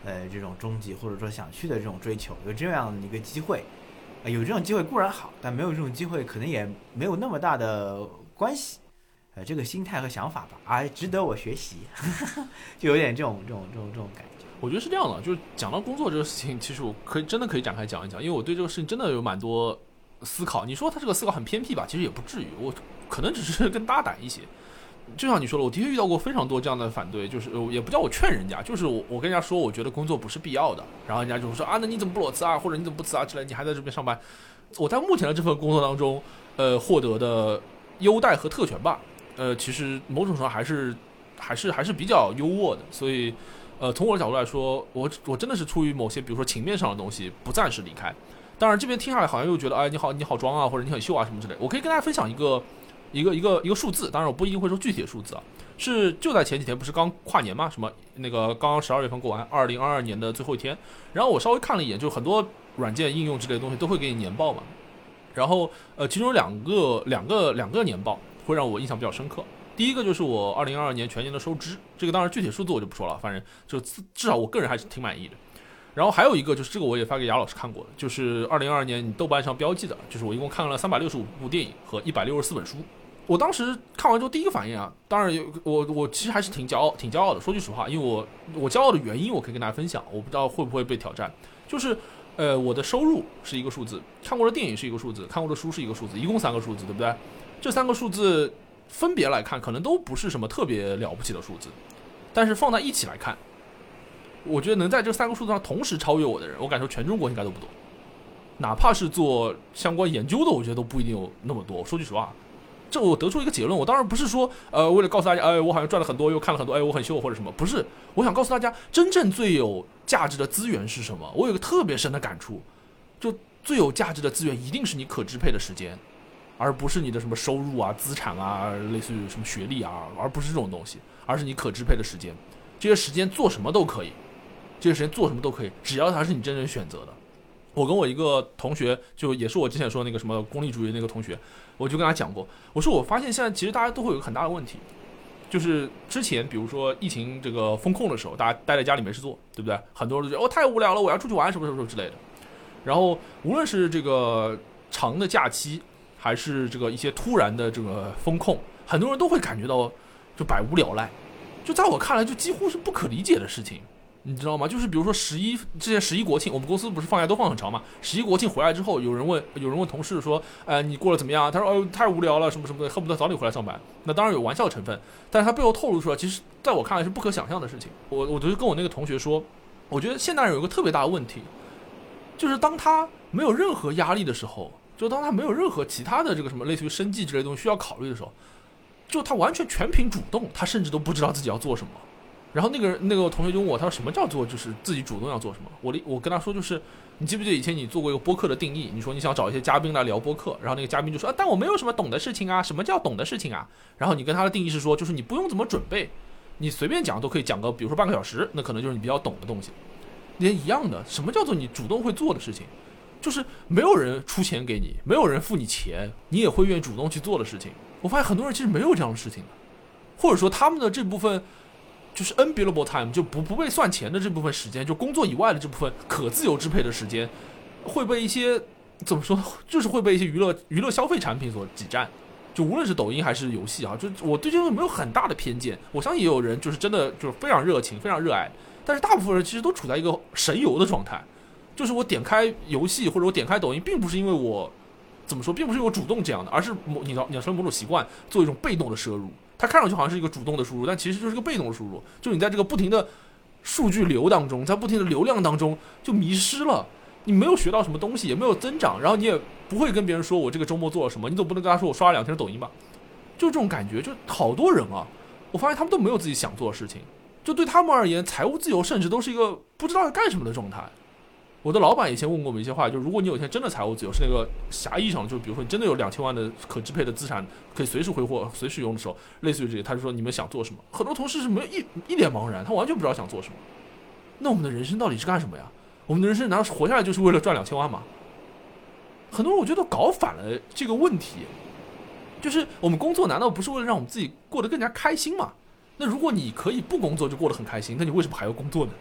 呃，这种终极或者说想去的这种追求，有这样的一个机会，呃，有这种机会固然好，但没有这种机会可能也没有那么大的关系，呃，这个心态和想法吧，啊，值得我学习，就有点这种这种这种这种感觉。我觉得是这样的，就是讲到工作这个事情，其实我可以真的可以展开讲一讲，因为我对这个事情真的有蛮多思考。你说他这个思考很偏僻吧，其实也不至于，我可能只是 更大胆一些。就像你说的，我的确遇到过非常多这样的反对，就是也不叫我劝人家，就是我我跟人家说，我觉得工作不是必要的，然后人家就会说啊，那你怎么不裸辞啊，或者你怎么不辞啊之类，你还在这边上班。我在目前的这份工作当中，呃，获得的优待和特权吧，呃，其实某种程度上还是还是还是比较优渥的，所以。呃，从我的角度来说，我我真的是出于某些，比如说情面上的东西，不暂时离开。当然，这边听下来好像又觉得，哎，你好，你好装啊，或者你很秀啊什么之类。我可以跟大家分享一个一个一个一个数字，当然我不一定会说具体的数字啊。是就在前几天，不是刚跨年嘛？什么那个刚刚十二月份过完，二零二二年的最后一天。然后我稍微看了一眼，就很多软件应用之类的东西都会给你年报嘛。然后呃，其中两个两个两个年报会让我印象比较深刻。第一个就是我二零二二年全年的收支，这个当然具体数字我就不说了，反正就至少我个人还是挺满意的。然后还有一个就是这个我也发给雅老师看过的，就是二零二二年你豆瓣上标记的，就是我一共看了三百六十五部电影和一百六十四本书。我当时看完之后第一个反应啊，当然有我我其实还是挺骄傲挺骄傲的。说句实话，因为我我骄傲的原因我可以跟大家分享，我不知道会不会被挑战。就是呃我的收入是一个数字，看过的电影是一个数字，看过的书是一个数字，一共三个数字，对不对？这三个数字。分别来看，可能都不是什么特别了不起的数字，但是放在一起来看，我觉得能在这三个数字上同时超越我的人，我敢说全中国应该都不多。哪怕是做相关研究的，我觉得都不一定有那么多。说句实话，这我得出一个结论，我当然不是说，呃，为了告诉大家，哎，我好像赚了很多，又看了很多，哎，我很秀或者什么，不是。我想告诉大家，真正最有价值的资源是什么？我有个特别深的感触，就最有价值的资源一定是你可支配的时间。而不是你的什么收入啊、资产啊，类似于什么学历啊，而不是这种东西，而是你可支配的时间。这些时间做什么都可以，这些时间做什么都可以，只要它是你真正选择的。我跟我一个同学，就也是我之前说那个什么功利主义那个同学，我就跟他讲过，我说我发现现在其实大家都会有个很大的问题，就是之前比如说疫情这个风控的时候，大家待在家里没事做，对不对？很多人都觉得哦太无聊了，我要出去玩什么什么什么之类的。然后无论是这个长的假期。还是这个一些突然的这个风控，很多人都会感觉到就百无聊赖，就在我看来就几乎是不可理解的事情，你知道吗？就是比如说十一之前十一国庆，我们公司不是放假都放很长嘛？十一国庆回来之后，有人问有人问同事说，呃，你过得怎么样？他说，哦，太无聊了，什么什么的，恨不得早点回来上班。那当然有玩笑成分，但是他背后透露出来，其实在我看来是不可想象的事情。我我就跟我那个同学说，我觉得现代人有一个特别大的问题，就是当他没有任何压力的时候。就当他没有任何其他的这个什么类似于生计之类东西需要考虑的时候，就他完全全凭主动，他甚至都不知道自己要做什么。然后那个人那个同学就问我，他说什么叫做就是自己主动要做什么？我我跟他说就是，你记不记得以前你做过一个播客的定义？你说你想找一些嘉宾来聊播客，然后那个嘉宾就说啊，但我没有什么懂的事情啊，什么叫懂的事情啊？然后你跟他的定义是说，就是你不用怎么准备，你随便讲都可以讲个，比如说半个小时，那可能就是你比较懂的东西。也一样的，什么叫做你主动会做的事情？就是没有人出钱给你，没有人付你钱，你也会愿意主动去做的事情。我发现很多人其实没有这样的事情的，或者说他们的这部分就是 unbillable time 就不不被算钱的这部分时间，就工作以外的这部分可自由支配的时间，会被一些怎么说，就是会被一些娱乐娱乐消费产品所挤占。就无论是抖音还是游戏啊，就我对这个没有很大的偏见。我相信也有人就是真的就是非常热情、非常热爱，但是大部分人其实都处在一个神游的状态。就是我点开游戏或者我点开抖音，并不是因为我怎么说，并不是我主动这样的，而是某你要养成某种习惯，做一种被动的摄入。它看上去好像是一个主动的输入，但其实就是个被动的输入。就你在这个不停的数据流当中，在不停的流量当中就迷失了，你没有学到什么东西，也没有增长，然后你也不会跟别人说我这个周末做了什么，你总不能跟他说我刷了两天抖音吧？就这种感觉，就好多人啊，我发现他们都没有自己想做的事情，就对他们而言，财务自由甚至都是一个不知道要干什么的状态。我的老板以前问过我们一些话，就如果你有一天真的财务自由，是那个狭义上，就比如说你真的有两千万的可支配的资产，可以随时挥霍、随时用的时候，类似于这些，他就说你们想做什么？很多同事是没有一一脸茫然，他完全不知道想做什么。那我们的人生到底是干什么呀？我们的人生难道活下来就是为了赚两千万吗？很多人我觉得搞反了这个问题，就是我们工作难道不是为了让我们自己过得更加开心吗？那如果你可以不工作就过得很开心，那你为什么还要工作呢？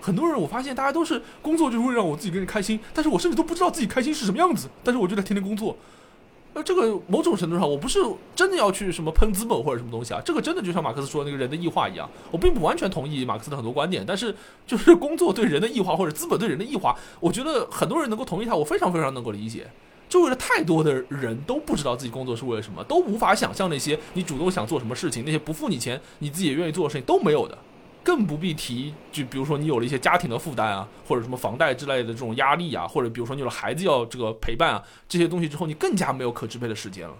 很多人，我发现大家都是工作就是为了让我自己更开心，但是我甚至都不知道自己开心是什么样子，但是我就在天天工作，呃，这个某种程度上，我不是真的要去什么喷资本或者什么东西啊，这个真的就像马克思说那个人的异化一样，我并不完全同意马克思的很多观点，但是就是工作对人的异化或者资本对人的异化，我觉得很多人能够同意他，我非常非常能够理解。就为了太多的人都不知道自己工作是为了什么，都无法想象那些你主动想做什么事情，那些不付你钱你自己也愿意做的事情都没有的。更不必提，就比如说你有了一些家庭的负担啊，或者什么房贷之类的这种压力啊，或者比如说你有了孩子要这个陪伴啊，这些东西之后，你更加没有可支配的时间了。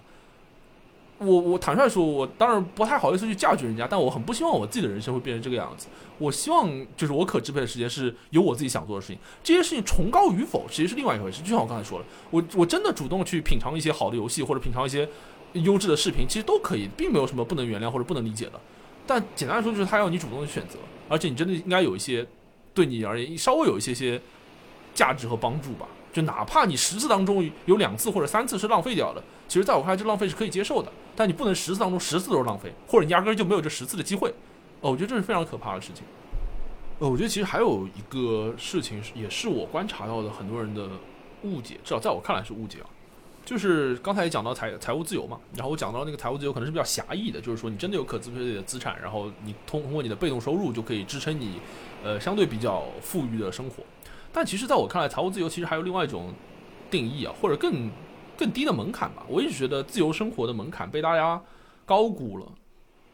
我我坦率说，我当然不太好意思去嫁娶人家，但我很不希望我自己的人生会变成这个样子。我希望就是我可支配的时间是有我自己想做的事情，这些事情崇高与否其实是另外一回事。就像我刚才说的，我我真的主动去品尝一些好的游戏，或者品尝一些优质的视频，其实都可以，并没有什么不能原谅或者不能理解的。但简单来说，就是他要你主动的选择，而且你真的应该有一些对你而言稍微有一些些价值和帮助吧。就哪怕你十次当中有两次或者三次是浪费掉的，其实在我看来，这浪费是可以接受的。但你不能十次当中十次都是浪费，或者你压根就没有这十次的机会。哦，我觉得这是非常可怕的事情。呃，我觉得其实还有一个事情，也是我观察到的很多人的误解，至少在我看来是误解啊。就是刚才也讲到财财务自由嘛，然后我讲到那个财务自由可能是比较狭义的，就是说你真的有可支配的资产，然后你通通过你的被动收入就可以支撑你，呃，相对比较富裕的生活。但其实在我看来，财务自由其实还有另外一种定义啊，或者更更低的门槛吧。我一直觉得自由生活的门槛被大家高估了。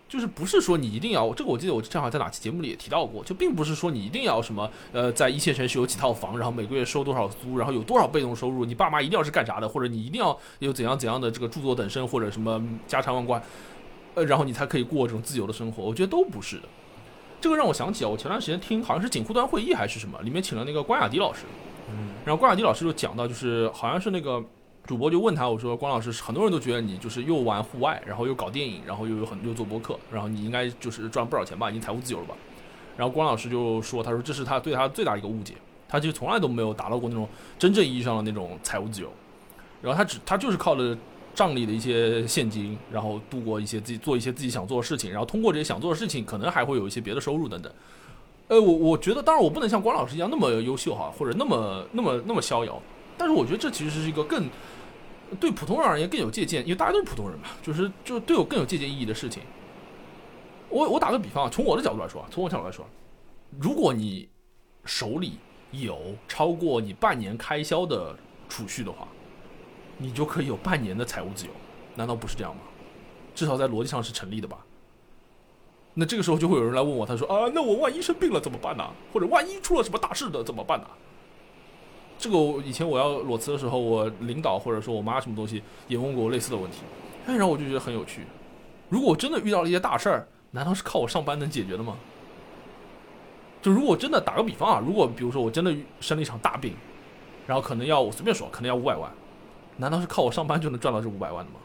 就是不是说你一定要这个？我记得我正好在哪期节目里也提到过，就并不是说你一定要什么呃，在一线城市有几套房，然后每个月收多少租，然后有多少被动收入，你爸妈一定要是干啥的，或者你一定要有怎样怎样的这个著作等身或者什么家产万贯，呃，然后你才可以过这种自由的生活。我觉得都不是的。这个让我想起啊，我前段时间听好像是锦湖端会议还是什么，里面请了那个关雅迪老师，嗯，然后关雅迪老师就讲到，就是好像是那个。主播就问他，我说关老师，很多人都觉得你就是又玩户外，然后又搞电影，然后又有很又做播客，然后你应该就是赚不少钱吧，已经财务自由了吧？然后关老师就说，他说这是他对他最大的一个误解，他就从来都没有达到过那种真正意义上的那种财务自由，然后他只他就是靠着账里的一些现金，然后度过一些自己做一些自己想做的事情，然后通过这些想做的事情，可能还会有一些别的收入等等。呃，我我觉得，当然我不能像关老师一样那么优秀哈，或者那么那么那么逍遥，但是我觉得这其实是一个更。对普通人而言更有借鉴，因为大家都是普通人嘛，就是就对我更有借鉴意义的事情。我我打个比方啊，从我的角度来说，从我角度来说，如果你手里有超过你半年开销的储蓄的话，你就可以有半年的财务自由，难道不是这样吗？至少在逻辑上是成立的吧？那这个时候就会有人来问我，他说啊，那我万一生病了怎么办呢？或者万一出了什么大事的怎么办呢？这个以前我要裸辞的时候，我领导或者说我妈什么东西也问过我类似的问题，然后我就觉得很有趣。如果我真的遇到了一些大事儿，难道是靠我上班能解决的吗？就如果真的打个比方啊，如果比如说我真的生了一场大病，然后可能要我随便说，可能要五百万，难道是靠我上班就能赚到这五百万的吗？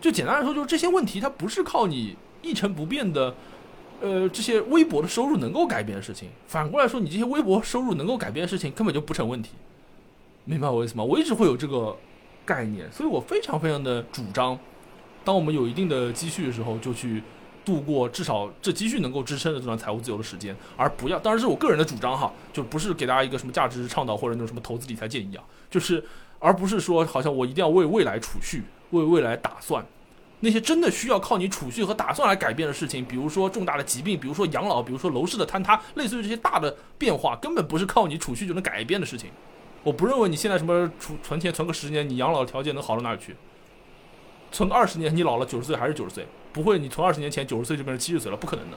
就简单来说，就是这些问题它不是靠你一成不变的。呃，这些微薄的收入能够改变的事情，反过来说，你这些微薄收入能够改变的事情根本就不成问题，明白我意思吗？我一直会有这个概念，所以我非常非常的主张，当我们有一定的积蓄的时候，就去度过至少这积蓄能够支撑的这段财务自由的时间，而不要，当然是我个人的主张哈，就不是给大家一个什么价值倡导或者那种什么投资理财建议啊，就是而不是说好像我一定要为未来储蓄，为未来打算。那些真的需要靠你储蓄和打算来改变的事情，比如说重大的疾病，比如说养老，比如说楼市的坍塌，类似于这些大的变化，根本不是靠你储蓄就能改变的事情。我不认为你现在什么储存钱存个十年，你养老条件能好到哪里去？存个二十年，你老了九十岁还是九十岁？不会，你存二十年前九十岁就变成七十岁了，不可能的。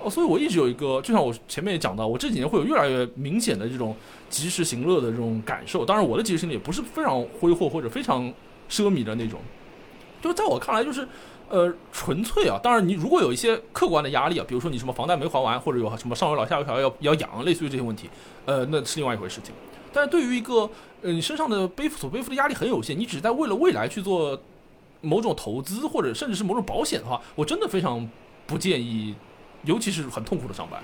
哦，所以我一直有一个，就像我前面也讲到，我这几年会有越来越明显的这种及时行乐的这种感受。当然，我的及时行乐也不是非常挥霍或者非常奢靡的那种。就在我看来，就是，呃，纯粹啊。当然，你如果有一些客观的压力啊，比如说你什么房贷没还完，或者有什么上有老下有小要要养，类似于这些问题，呃，那是另外一回事情。但是对于一个，呃，你身上的背负所背负的压力很有限，你只是在为了未来去做某种投资，或者甚至是某种保险的话，我真的非常不建议，尤其是很痛苦的上班。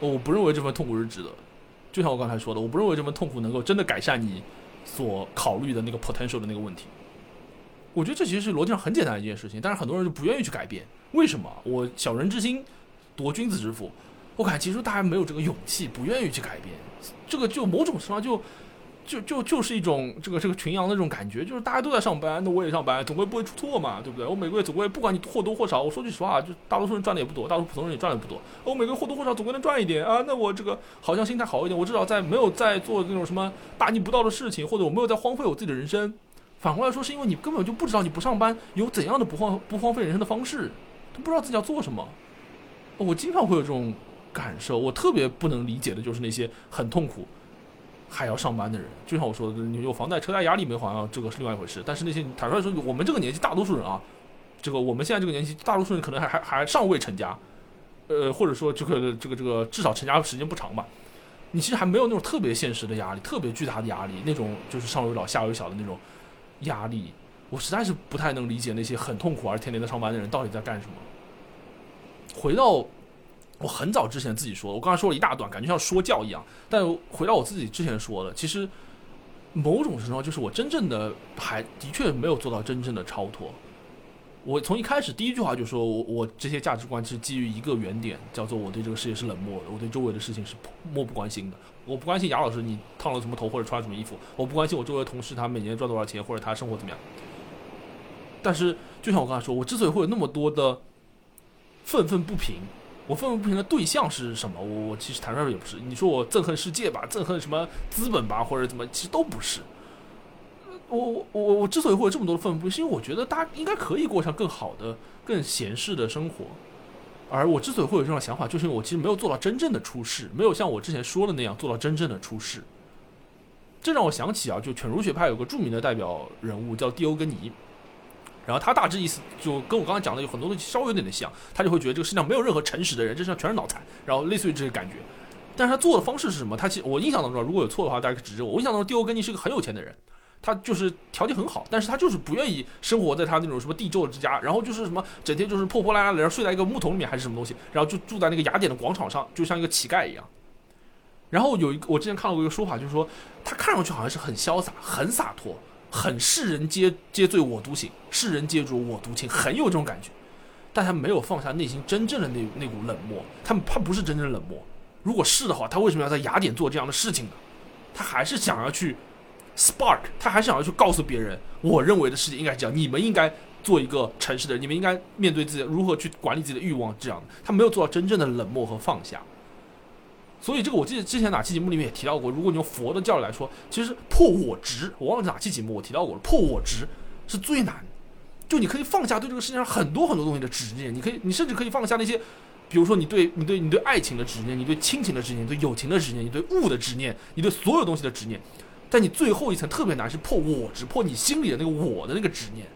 我不认为这份痛苦是值得。就像我刚才说的，我不认为这份痛苦能够真的改善你所考虑的那个 potential 的那个问题。我觉得这其实是逻辑上很简单的一件事情，但是很多人就不愿意去改变。为什么？我小人之心夺君子之腹，我感觉其实大家没有这个勇气，不愿意去改变。这个就某种程度上就就就就是一种这个这个群羊的这种感觉，就是大家都在上班，那我也上班，总归不会出错嘛，对不对？我每个月总归不管你或多或少，我说句实话，就大多数人赚的也不多，大多数普通人也赚的不多，我每个月或多或少总归能赚一点啊，那我这个好像心态好一点，我至少在没有在做那种什么大逆不道的事情，或者我没有在荒废我自己的人生。反过来说，是因为你根本就不知道你不上班有怎样的不荒不荒废人生的方式，都不知道自己要做什么。我经常会有这种感受，我特别不能理解的就是那些很痛苦还要上班的人。就像我说的，你有房贷、车贷压力没还，这个是另外一回事。但是那些坦率说，我们这个年纪大多数人啊，这个我们现在这个年纪大多数人可能还还还尚未成家，呃，或者说这个这个这个至少成家时间不长吧。你其实还没有那种特别现实的压力，特别巨大的压力，那种就是上有老下有小的那种。压力，我实在是不太能理解那些很痛苦而天天在上班的人到底在干什么。回到我很早之前自己说，我刚才说了一大段，感觉像说教一样。但回到我自己之前说的，其实某种程度上就是我真正的还的确没有做到真正的超脱。我从一开始第一句话就说我我这些价值观是基于一个原点，叫做我对这个世界是冷漠的，我对周围的事情是漠不关心的。我不关心雅老师你烫了什么头或者穿了什么衣服，我不关心我周围同事他每年赚多少钱或者他生活怎么样。但是就像我刚才说，我之所以会有那么多的愤愤不平，我愤愤不平的对象是什么？我我其实坦率说也不是。你说我憎恨世界吧，憎恨什么资本吧，或者怎么，其实都不是。我我我我之所以会有这么多的愤愤不平，是因为我觉得大家应该可以过上更好的、更闲适的生活。而我之所以会有这种想法，就是因为我其实没有做到真正的出世，没有像我之前说的那样做到真正的出世。这让我想起啊，就犬儒学派有个著名的代表人物叫蒂欧根尼，然后他大致意思就跟我刚才讲的有很多东西稍微有点点像，他就会觉得这个世界上没有任何诚实的人，这世上全是脑残，然后类似于这个感觉。但是他做的方式是什么？他其实我印象当中，如果有错的话，大家可以指正我。我印象当中，蒂欧根尼是个很有钱的人。他就是条件很好，但是他就是不愿意生活在他那种什么地窖之家，然后就是什么整天就是破破烂烂的，然后睡在一个木桶里面还是什么东西，然后就住在那个雅典的广场上，就像一个乞丐一样。然后有一个我之前看到过一个说法，就是说他看上去好像是很潇洒、很洒脱、很世人皆皆醉我独醒，世人皆浊我独清，很有这种感觉。但他没有放下内心真正的那那股冷漠，他他不是真正的冷漠。如果是的话，他为什么要在雅典做这样的事情呢？他还是想要去。Spark，他还想要去告诉别人，我认为的世界应该是这样，你们应该做一个诚实的人，你们应该面对自己如何去管理自己的欲望，这样的。他没有做到真正的冷漠和放下。所以这个我记得之前哪期节目里面也提到过，如果你用佛的教育来说，其实破我执，我忘了哪期节目我提到过了，破我执是最难。就你可以放下对这个世界上很多很多东西的执念，你可以，你甚至可以放下那些，比如说你对你对你对爱情的执念，你对亲情的执念，对友情的执念，你对物的执念，你对所有东西的执念。但你最后一层特别难，是破我执，破你心里的那个我的那个执念，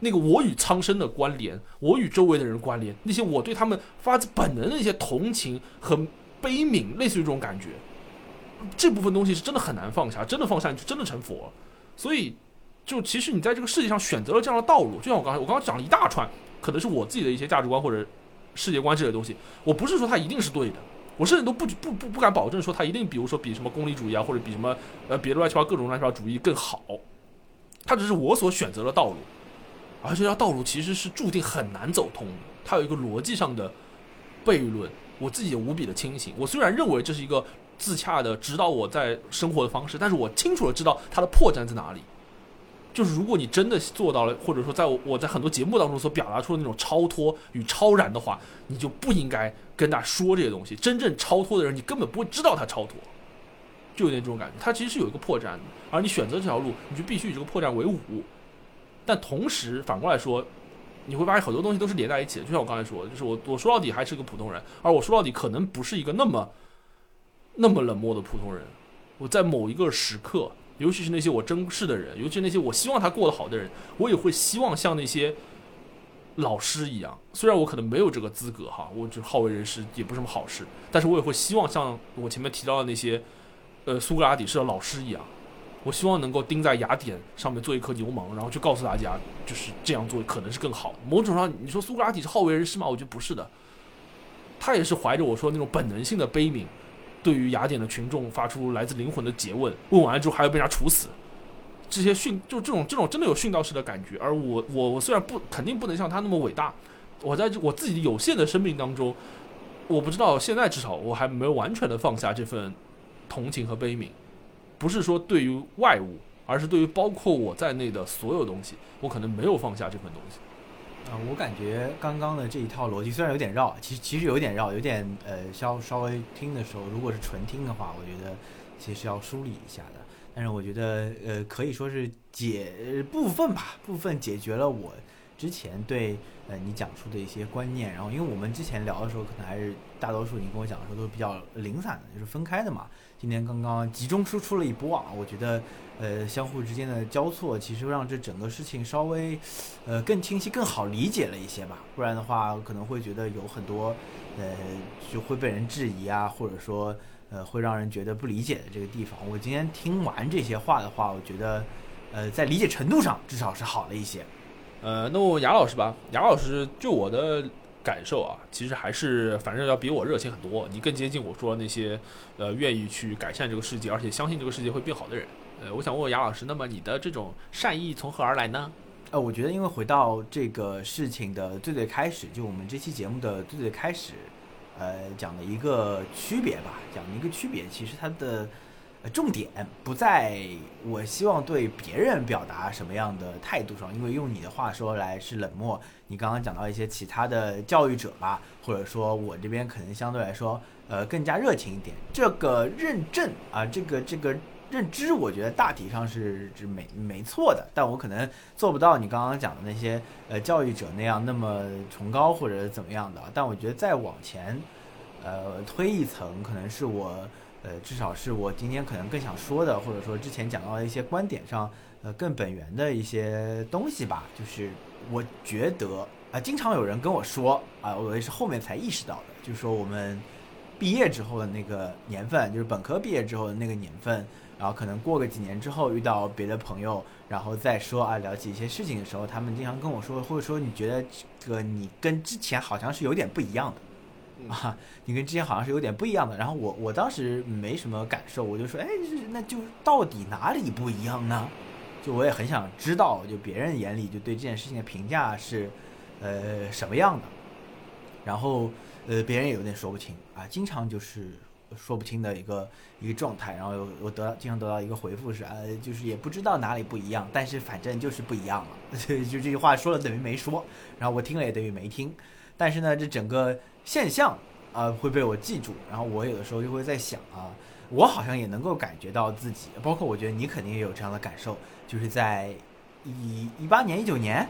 那个我与苍生的关联，我与周围的人关联，那些我对他们发自本能的那些同情和悲悯，类似于这种感觉，这部分东西是真的很难放下，真的放下你就真的成佛。所以，就其实你在这个世界上选择了这样的道路，就像我刚才我刚刚讲了一大串，可能是我自己的一些价值观或者世界观这些东西，我不是说它一定是对的。我甚至都不不不不敢保证说他一定，比如说比什么功利主义啊，或者比什么呃别的乱七八糟各种乱七八糟主义更好，它只是我所选择的道路，而这条道路其实是注定很难走通的。它有一个逻辑上的悖论，我自己也无比的清醒。我虽然认为这是一个自洽的指导我在生活的方式，但是我清楚的知道它的破绽在哪里。就是如果你真的做到了，或者说在我我在很多节目当中所表达出的那种超脱与超然的话，你就不应该跟大家说这些东西。真正超脱的人，你根本不会知道他超脱，就有点这种感觉。他其实是有一个破绽的，而你选择这条路，你就必须以这个破绽为伍。但同时反过来说，你会发现很多东西都是连在一起的。就像我刚才说的，就是我我说到底还是个普通人，而我说到底可能不是一个那么那么冷漠的普通人。我在某一个时刻。尤其是那些我珍视的人，尤其是那些我希望他过得好的人，我也会希望像那些老师一样。虽然我可能没有这个资格哈，我就好为人师也不是什么好事，但是我也会希望像我前面提到的那些，呃，苏格拉底式的老师一样，我希望能够钉在雅典上面做一颗牛虻，然后去告诉大家，就是这样做可能是更好。某种上，你说苏格拉底是好为人师吗？我觉得不是的，他也是怀着我说那种本能性的悲悯。对于雅典的群众发出来自灵魂的诘问，问完了之后还要被人家处死，这些训就这种这种真的有训道式的感觉。而我我我虽然不肯定不能像他那么伟大，我在我自己有限的生命当中，我不知道现在至少我还没有完全的放下这份同情和悲悯。不是说对于外物，而是对于包括我在内的所有东西，我可能没有放下这份东西。啊，我感觉刚刚的这一套逻辑虽然有点绕，其实其实有点绕，有点呃稍稍微听的时候，如果是纯听的话，我觉得其实要梳理一下的。但是我觉得呃可以说是解部分吧，部分解决了我之前对呃你讲述的一些观念。然后因为我们之前聊的时候，可能还是大多数你跟我讲的时候都是比较零散的，就是分开的嘛。今天刚刚集中输出了一波啊，我觉得。呃，相互之间的交错，其实让这整个事情稍微，呃，更清晰、更好理解了一些吧。不然的话，可能会觉得有很多，呃，就会被人质疑啊，或者说，呃，会让人觉得不理解的这个地方。我今天听完这些话的话，我觉得，呃，在理解程度上至少是好了一些。呃，那我雅老师吧，雅老师就我的感受啊，其实还是反正要比我热情很多。你更接近我说那些，呃，愿意去改善这个世界，而且相信这个世界会变好的人。呃，我想问问杨老师，那么你的这种善意从何而来呢？呃，我觉得，因为回到这个事情的最最开始，就我们这期节目的最最开始，呃，讲的一个区别吧，讲的一个区别，其实它的重点不在我希望对别人表达什么样的态度上，因为用你的话说来是冷漠。你刚刚讲到一些其他的教育者吧，或者说我这边可能相对来说，呃，更加热情一点。这个认证啊，这个这个。认知我觉得大体上是是没没错的，但我可能做不到你刚刚讲的那些呃教育者那样那么崇高或者怎么样的。但我觉得再往前，呃推一层，可能是我呃至少是我今天可能更想说的，或者说之前讲到的一些观点上呃更本源的一些东西吧。就是我觉得啊，经常有人跟我说啊，我也是后面才意识到的，就是说我们毕业之后的那个年份，就是本科毕业之后的那个年份。然后可能过个几年之后遇到别的朋友，然后再说啊聊起一些事情的时候，他们经常跟我说，或者说你觉得这个你跟之前好像是有点不一样的，啊，你跟之前好像是有点不一样的。然后我我当时没什么感受，我就说，哎，那就到底哪里不一样呢？就我也很想知道，就别人眼里就对这件事情的评价是，呃什么样的。然后呃别人也有点说不清啊，经常就是。说不清的一个一个状态，然后我得到经常得到一个回复是，呃，就是也不知道哪里不一样，但是反正就是不一样了，就这句话说了等于没说，然后我听了也等于没听，但是呢，这整个现象啊会被我记住，然后我有的时候就会在想啊，我好像也能够感觉到自己，包括我觉得你肯定也有这样的感受，就是在一一八年、一九年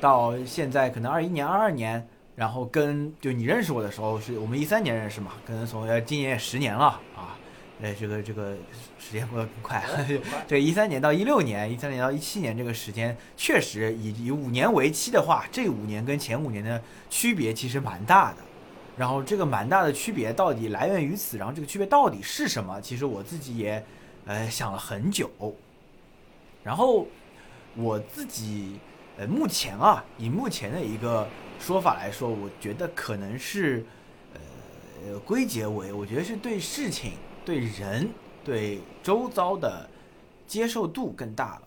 到现在，可能二一年、二二年。然后跟就你认识我的时候是我们一三年认识嘛，可能从今年也十年了啊，呃这个这个时间过得很快，对一三年到一六年，一三年到一七年这个时间确实以以五年为期的话，这五年跟前五年的区别其实蛮大的。然后这个蛮大的区别到底来源于此，然后这个区别到底是什么？其实我自己也呃想了很久。然后我自己呃目前啊，以目前的一个。说法来说，我觉得可能是，呃，归结为，我觉得是对事情、对人、对周遭的接受度更大了。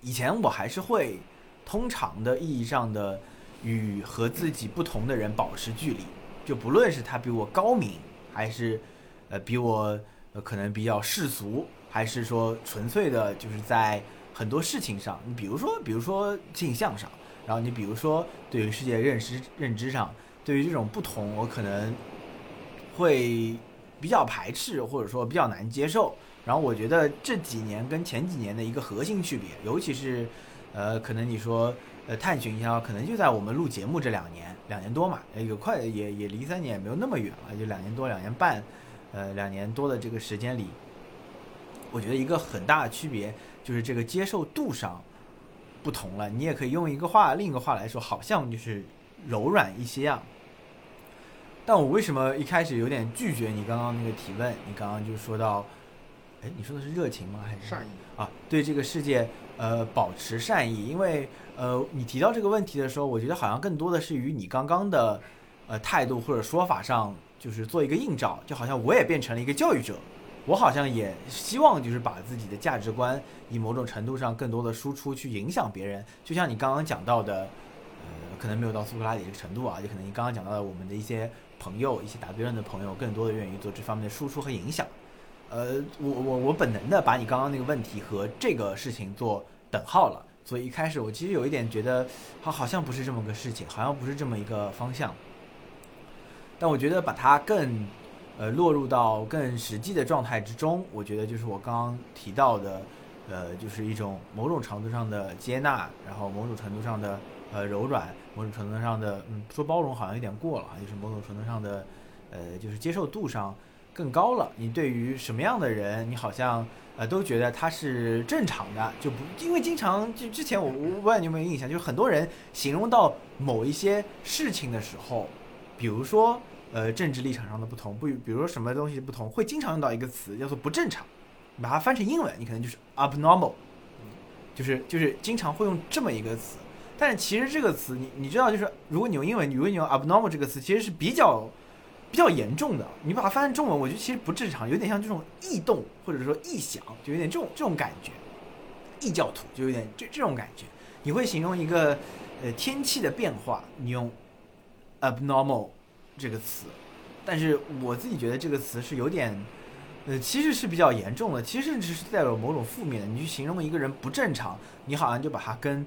以前我还是会通常的意义上的与和自己不同的人保持距离，就不论是他比我高明，还是呃比我可能比较世俗，还是说纯粹的就是在很多事情上，你比如说，比如说镜像上。然后你比如说，对于世界认识认知上，对于这种不同，我可能会比较排斥，或者说比较难接受。然后我觉得这几年跟前几年的一个核心区别，尤其是，呃，可能你说，呃，探寻一下，可能就在我们录节目这两年，两年多嘛，有快也也离三年也没有那么远了，就两年多、两年半，呃，两年多的这个时间里，我觉得一个很大的区别就是这个接受度上。不同了，你也可以用一个话，另一个话来说，好像就是柔软一些啊。但我为什么一开始有点拒绝你刚刚那个提问？你刚刚就说到，哎，你说的是热情吗？还是善意啊？对这个世界，呃，保持善意。因为呃，你提到这个问题的时候，我觉得好像更多的是与你刚刚的呃态度或者说法上，就是做一个映照，就好像我也变成了一个教育者。我好像也希望，就是把自己的价值观以某种程度上更多的输出，去影响别人。就像你刚刚讲到的，呃，可能没有到苏格拉底这个程度啊，就可能你刚刚讲到的，我们的一些朋友，一些打辩论的朋友，更多的愿意做这方面的输出和影响。呃，我我我本能的把你刚刚那个问题和这个事情做等号了，所以一开始我其实有一点觉得，好好像不是这么个事情，好像不是这么一个方向。但我觉得把它更，呃，落入到更实际的状态之中，我觉得就是我刚刚提到的，呃，就是一种某种程度上的接纳，然后某种程度上的呃柔软，某种程度上的嗯说包容好像有点过了，就是某种程度上的，呃，就是接受度上更高了。你对于什么样的人，你好像呃都觉得他是正常的，就不因为经常就之前我我不知道你有没有印象，就是很多人形容到某一些事情的时候。比如说，呃，政治立场上的不同，不，比如说什么东西不同，会经常用到一个词叫做不正常，把它翻成英文，你可能就是 abnormal，就是就是经常会用这么一个词。但是其实这个词，你你知道，就是如果你用英文，如果你用 abnormal 这个词，其实是比较比较严重的。你把它翻成中文，我觉得其实不正常，有点像这种异动或者说异响，就有点这种这种感觉。异教徒就有点这这种感觉。你会形容一个呃天气的变化，你用。abnormal 这个词，但是我自己觉得这个词是有点，呃，其实是比较严重的，其实只是带有某种负面的。你去形容一个人不正常，你好像就把他跟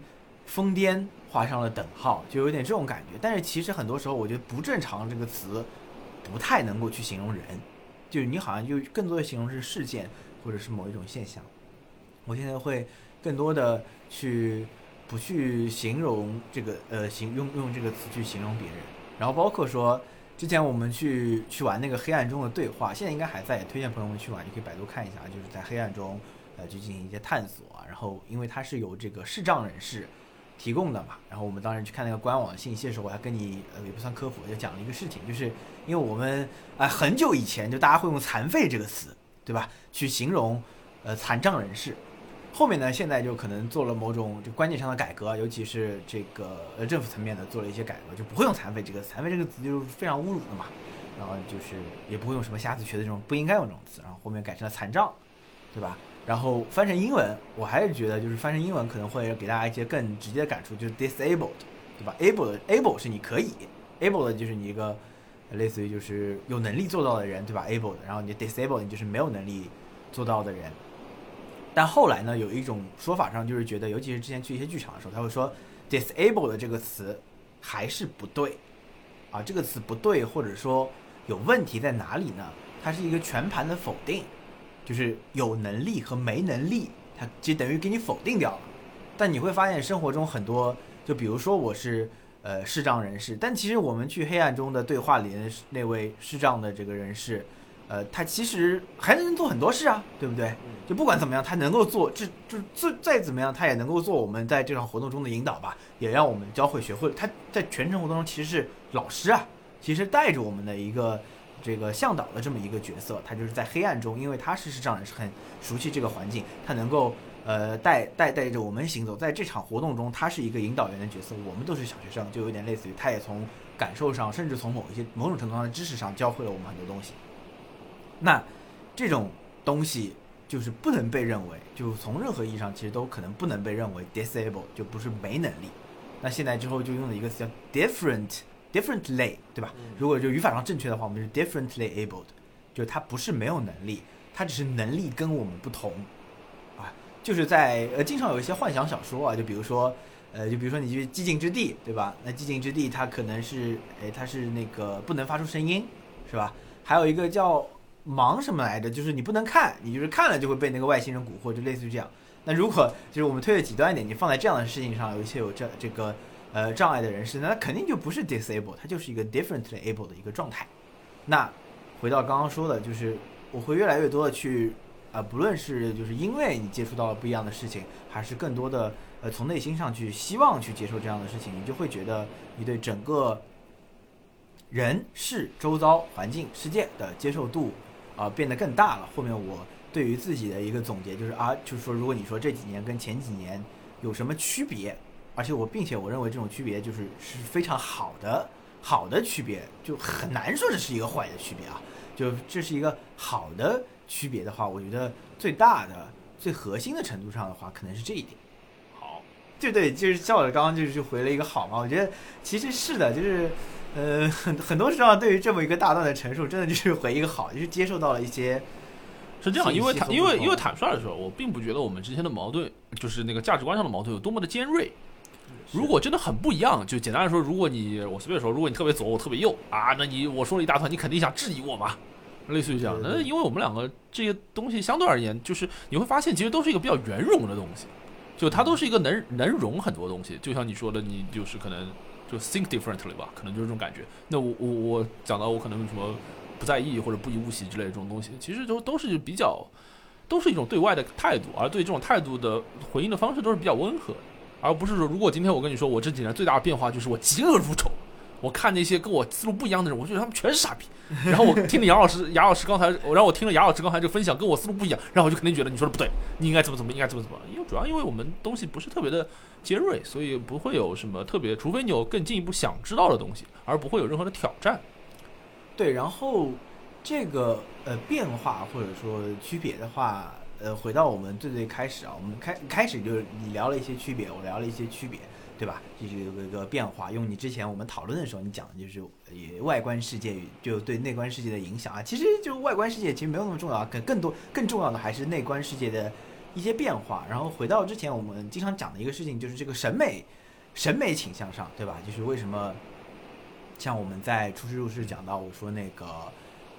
疯癫画上了等号，就有点这种感觉。但是其实很多时候，我觉得不正常这个词不太能够去形容人，就是你好像就更多的形容是事件或者是某一种现象。我现在会更多的去不去形容这个，呃，形用用这个词去形容别人。然后包括说，之前我们去去玩那个黑暗中的对话，现在应该还在，也推荐朋友们去玩，你可以百度看一下，就是在黑暗中，呃，去进行一些探索。然后因为它是由这个视障人士提供的嘛，然后我们当时去看那个官网信息的时候，我还跟你呃也不算科普，就讲了一个事情，就是因为我们啊很久以前就大家会用残废这个词，对吧，去形容呃残障人士。后面呢，现在就可能做了某种就观念上的改革，尤其是这个呃政府层面的做了一些改革，就不会用残废这个残废这个词就是非常侮辱的嘛，然后就是也不会用什么瞎子瘸的这种不应该用这种词，然后后面改成了残障，对吧？然后翻成英文，我还是觉得就是翻成英文可能会给大家一些更直接的感触，就是 disabled，对吧？able able 是你可以，able 的就是你一个类似于就是有能力做到的人，对吧？able 的，然后你 disabled 你就是没有能力做到的人。但后来呢，有一种说法上就是觉得，尤其是之前去一些剧场的时候，他会说 “disable” 的这个词还是不对，啊，这个词不对，或者说有问题在哪里呢？它是一个全盘的否定，就是有能力和没能力，它其实等于给你否定掉了。但你会发现生活中很多，就比如说我是呃视障人士，但其实我们去黑暗中的对话里的那位视障的这个人士。呃，他其实还能做很多事啊，对不对？就不管怎么样，他能够做，这就再再怎么样，他也能够做我们在这场活动中的引导吧，也让我们教会学会。他在全程活动中其实是老师啊，其实带着我们的一个这个向导的这么一个角色。他就是在黑暗中，因为他事实上也是很熟悉这个环境，他能够呃带带带着我们行走。在这场活动中，他是一个引导员的角色。我们都是小学生，就有点类似于他也从感受上，甚至从某一些某种程度上的知识上教会了我们很多东西。那这种东西就是不能被认为，就从任何意义上其实都可能不能被认为 disable，就不是没能力。那现在之后就用了一个词叫 different different，differently，对吧？如果就语法上正确的话，我们是 differently abled，就是他不是没有能力，他只是能力跟我们不同啊。就是在呃，经常有一些幻想小说啊，就比如说呃，就比如说你去寂静之地，对吧？那寂静之地它可能是哎，它是那个不能发出声音，是吧？还有一个叫忙什么来着？就是你不能看，你就是看了就会被那个外星人蛊惑，就类似于这样。那如果就是我们推的极端一点，你放在这样的事情上，有一些有这这个呃障碍的人士，那肯定就不是 disable，它就是一个 differently able 的一个状态。那回到刚刚说的，就是我会越来越多的去啊，不论是就是因为你接触到了不一样的事情，还是更多的呃从内心上去希望去接受这样的事情，你就会觉得你对整个人事、周遭环境、世界的接受度。啊，变得更大了。后面我对于自己的一个总结就是啊，就是说，如果你说这几年跟前几年有什么区别，而且我并且我认为这种区别就是是非常好的好的区别，就很难说这是一个坏的区别啊。就这是一个好的区别的话，我觉得最大的、最核心的程度上的话，可能是这一点。好，对对，就是像我刚刚就是回了一个好嘛。我觉得其实是的，就是。呃，很很多时候对于这么一个大段的陈述，真的就是回一个好，就是接受到了一些是这样，因为坦因为因为坦率的说，我并不觉得我们之间的矛盾，就是那个价值观上的矛盾有多么的尖锐。如果真的很不一样，就简单来说，如果你我随便说，如果你特别左，我特别右啊，那你我说了一大串，你肯定想质疑我嘛，类似于这样。那因为我们两个这些东西相对而言，就是你会发现，其实都是一个比较圆融的东西，就它都是一个能能融很多东西。就像你说的，你就是可能就 think differently 吧，可能就是这种感觉。那我我我讲到我可能什么不在意或者不以物喜之类的这种东西，其实都都是比较都是一种对外的态度，而对这种态度的回应的方式都是比较温和的。而不是说，如果今天我跟你说，我这几年最大的变化就是我嫉恶如仇，我看那些跟我思路不一样的人，我觉得他们全是傻逼。然后我听了杨老师，杨老师刚才，然后我听了杨老师刚才这个分享，跟我思路不一样，然后我就肯定觉得你说的不对，你应该怎么怎么，应该怎么怎么。因为主要因为我们东西不是特别的尖锐，所以不会有什么特别，除非你有更进一步想知道的东西，而不会有任何的挑战。对，然后这个呃变化或者说区别的话，呃，回到我们最最开始啊，我们开开始就是你聊了一些区别，我聊了一些区别，对吧？就是一个一个变化。用你之前我们讨论的时候，你讲的就是也外观世界就对内观世界的影响啊，其实就外观世界其实没有那么重要啊，更更多更重要的还是内观世界的一些变化。然后回到之前我们经常讲的一个事情，就是这个审美审美倾向上，对吧？就是为什么像我们在出师入室讲到，我说那个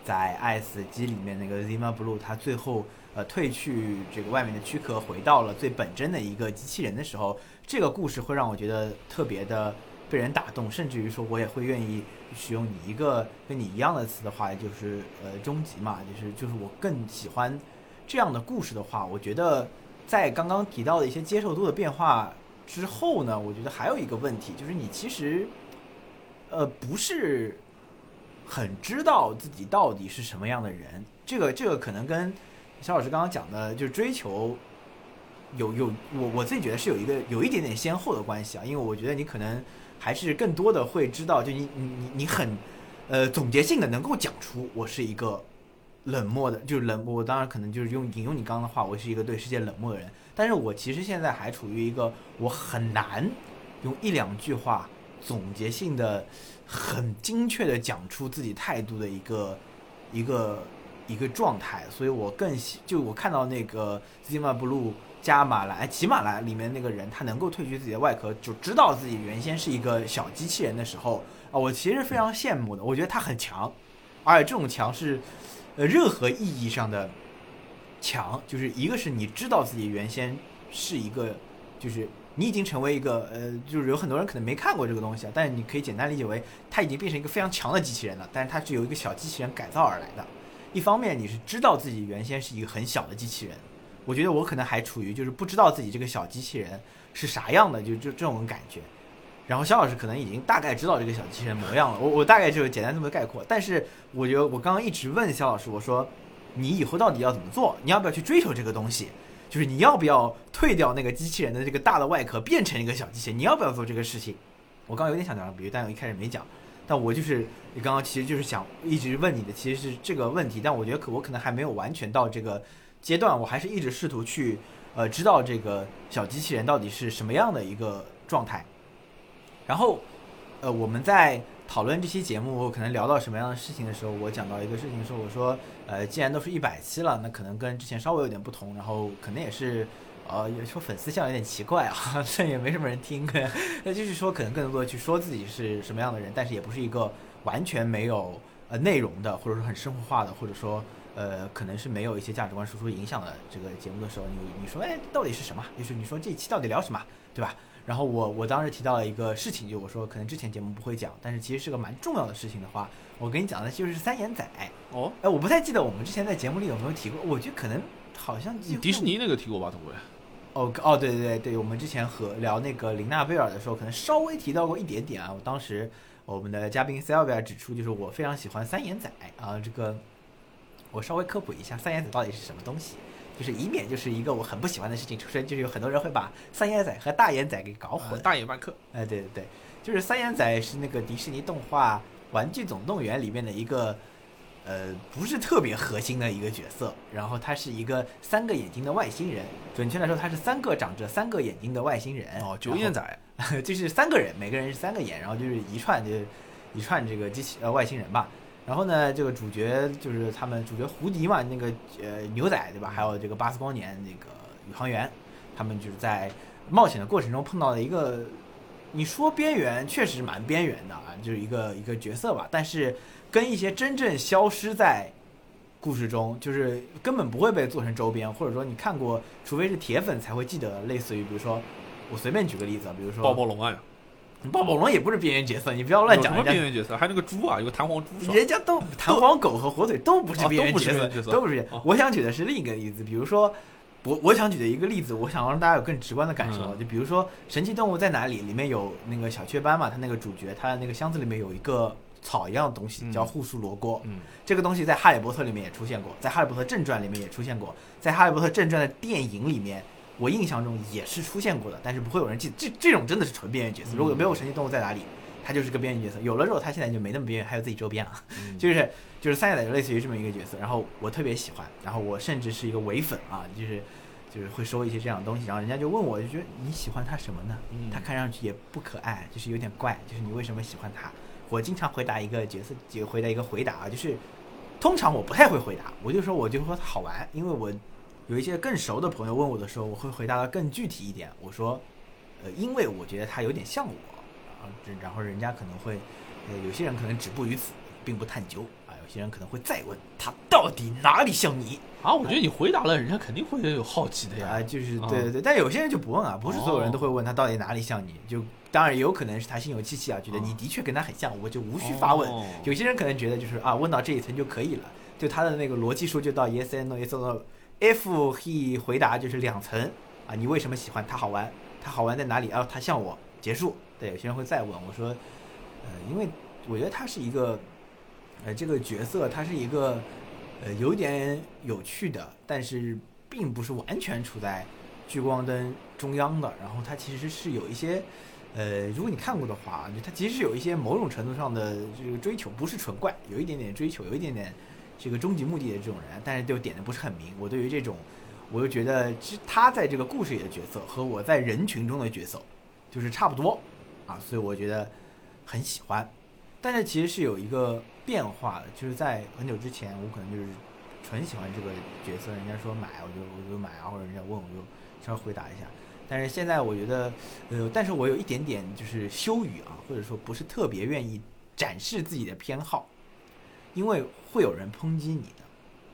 在 IS 机里面那个 Zima Blue，它最后呃褪去这个外面的躯壳，回到了最本真的一个机器人的时候，这个故事会让我觉得特别的被人打动，甚至于说我也会愿意使用你一个跟你一样的词的话，就是呃终极嘛，就是就是我更喜欢这样的故事的话，我觉得在刚刚提到的一些接受度的变化之后呢，我觉得还有一个问题，就是你其实呃不是很知道自己到底是什么样的人。这个这个可能跟肖老师刚刚讲的，就是追求有有我我自己觉得是有一个有一点点先后的关系啊，因为我觉得你可能还是更多的会知道，就你你你你很呃总结性的能够讲出我是一个冷漠的，就是冷漠。我当然可能就是用引用你刚刚的话，我是一个对世界冷漠的人，但是我其实现在还处于一个我很难用一两句话总结性的、很精确的讲出自己态度的一个一个一个状态，所以我更喜就我看到那个 Zima Blue 加马来骑马来里面那个人，他能够褪去自己的外壳，就知道自己原先是一个小机器人的时候啊，我其实非常羡慕的，我觉得他很强，而且这种强是呃任何意义上的强，就是一个是你知道自己原先是一个，就是你已经成为一个呃，就是有很多人可能没看过这个东西啊，但是你可以简单理解为它已经变成一个非常强的机器人了，但是它是由一个小机器人改造而来的。一方面你是知道自己原先是一个很小的机器人，我觉得我可能还处于就是不知道自己这个小机器人是啥样的，就就这种感觉。然后肖老师可能已经大概知道这个小机器人模样了，我我大概就是简单这么概括。但是我觉得我刚刚一直问肖老师，我说你以后到底要怎么做？你要不要去追求这个东西？就是你要不要退掉那个机器人的这个大的外壳，变成一个小机器人？你要不要做这个事情？我刚刚有点想讲比喻，但我一开始没讲。但我就是你刚刚其实就是想一直问你的，其实是这个问题。但我觉得可我可能还没有完全到这个阶段，我还是一直试图去呃知道这个小机器人到底是什么样的一个状态。然后，呃，我们在讨论这期节目可能聊到什么样的事情的时候，我讲到一个事情，说我说，呃，既然都是一百期了，那可能跟之前稍微有点不同，然后可能也是，呃，有说粉丝像有点奇怪啊，这也没什么人听，那就是说可能更多的去说自己是什么样的人，但是也不是一个完全没有呃内容的，或者说很生活化的，或者说呃可能是没有一些价值观输出影响的这个节目的时候，你你说哎到底是什么？就是你说这一期到底聊什么，对吧？然后我我当时提到了一个事情，就我说可能之前节目不会讲，但是其实是个蛮重要的事情的话，我跟你讲的就是三眼仔。哦，哎，我不太记得我们之前在节目里有没有提过，我觉得可能好像迪士尼那个提过吧，总归。哦哦，对对对对，我们之前和聊那个林娜贝尔的时候，可能稍微提到过一点点啊。我当时我们的嘉宾 Sylvia 指出，就是我非常喜欢三眼仔啊，这个我稍微科普一下，三眼仔到底是什么东西，就是以免就是一个我很不喜欢的事情出生，就是有很多人会把三眼仔和大眼仔给搞混。呃大眼麦克，哎，对对对，就是三眼仔是那个迪士尼动画《玩具总动员》里面的一个，呃，不是特别核心的一个角色。然后他是一个三个眼睛的外星人，准确来说，他是三个长着三个眼睛的外星人。哦，九眼仔，就是三个人，每个人是三个眼，然后就是一串就是一串这个机器呃外星人吧。然后呢，这个主角就是他们主角胡迪嘛，那个呃牛仔对吧？还有这个巴斯光年那个宇航员，他们就是在冒险的过程中碰到了一个，你说边缘确实蛮边缘的啊，就是一个一个角色吧。但是跟一些真正消失在故事中，就是根本不会被做成周边，或者说你看过，除非是铁粉才会记得，类似于比如说我随便举个例子，比如说暴暴龙啊，暴暴龙也不是边缘角色，你不要乱讲人家。边缘角色？还有那个猪啊，有个弹簧猪？人家都弹簧狗和火腿都不是哦边缘角色，都不是哦。我想举的是另一个例子，比如说，我我想举的一个例子，我想让大家有更直观的感受，嗯就比如说《神奇动物在哪里》里面有那个小雀斑嘛，它那个主角，他的那个箱子里面有一个草一样的东西，嗯叫护树罗锅。嗯，这个东西在《哈利波特》里面也出现过，在《哈利波特正传》里面也出现过，在《哈利波特正传》的电影里面，我印象中也是出现过的，但是不会有人记。这这种真的是纯边缘角色。如果没有《神奇动物在哪里》，它就是个边缘角色。有了之后，他现在就没那么边缘，还有自己周边了。嗯 就是就是三眼仔就类似于这么一个角色，然后我特别喜欢，然后我甚至是一个伪粉啊，就是就是会说一些这样的东西，然后人家就问我，就觉得你喜欢他什么呢？嗯他看上去也不可爱，就是有点怪，就是你为什么喜欢他？我经常回答一个角色，就回答一个回答啊，就是通常我不太会回答，我就说我就说好玩，因为我有一些更熟的朋友问我的时候，我会回答的更具体一点，我说呃，因为我觉得他有点像我，然后这然后人家可能会呃，有些人可能止步于此，并不探究啊，有些人可能会再问他到底哪里像你啊，我觉得你回答了，人家肯定会有好奇的啊，呀。就是对对对，但有些人就不问啊，不是所有人都会问他到底哪里像你，就当然也有可能是他心有戚戚啊，觉得你哦的确跟他很像，我就无需发问。哦有些人可能觉得就是啊，问到这一层就可以了，就他的那个逻辑说就到 yes and no yes or no，if he 回答就是两层啊，你为什么喜欢他好玩？他好玩在哪里？啊，他像我，结束。对，有些人会再问我说，呃，因为我觉得他是一个，呃，这个角色他是一个，呃，有点有趣的，但是并不是完全处在聚光灯中央的。然后他其实是有一些，呃，如果你看过的话，就他其实有一些某种程度上的这个追求，不是纯怪，有一点点追求，有一点点这个终极目的的这种人，但是就点的不是很明。我对于这种，我就觉得其实他在这个故事里的角色和我在人群中的角色就是差不多啊，所以我觉得很喜欢。但是其实是有一个变化的，就是在很久之前，我可能就是纯喜欢这个角色，人家说买，我就我就买啊，或者人家问我就稍微回答一下。但是现在我觉得，呃，但是我有一点点就是羞于啊，或者说不是特别愿意展示自己的偏好，因为会有人抨击你的，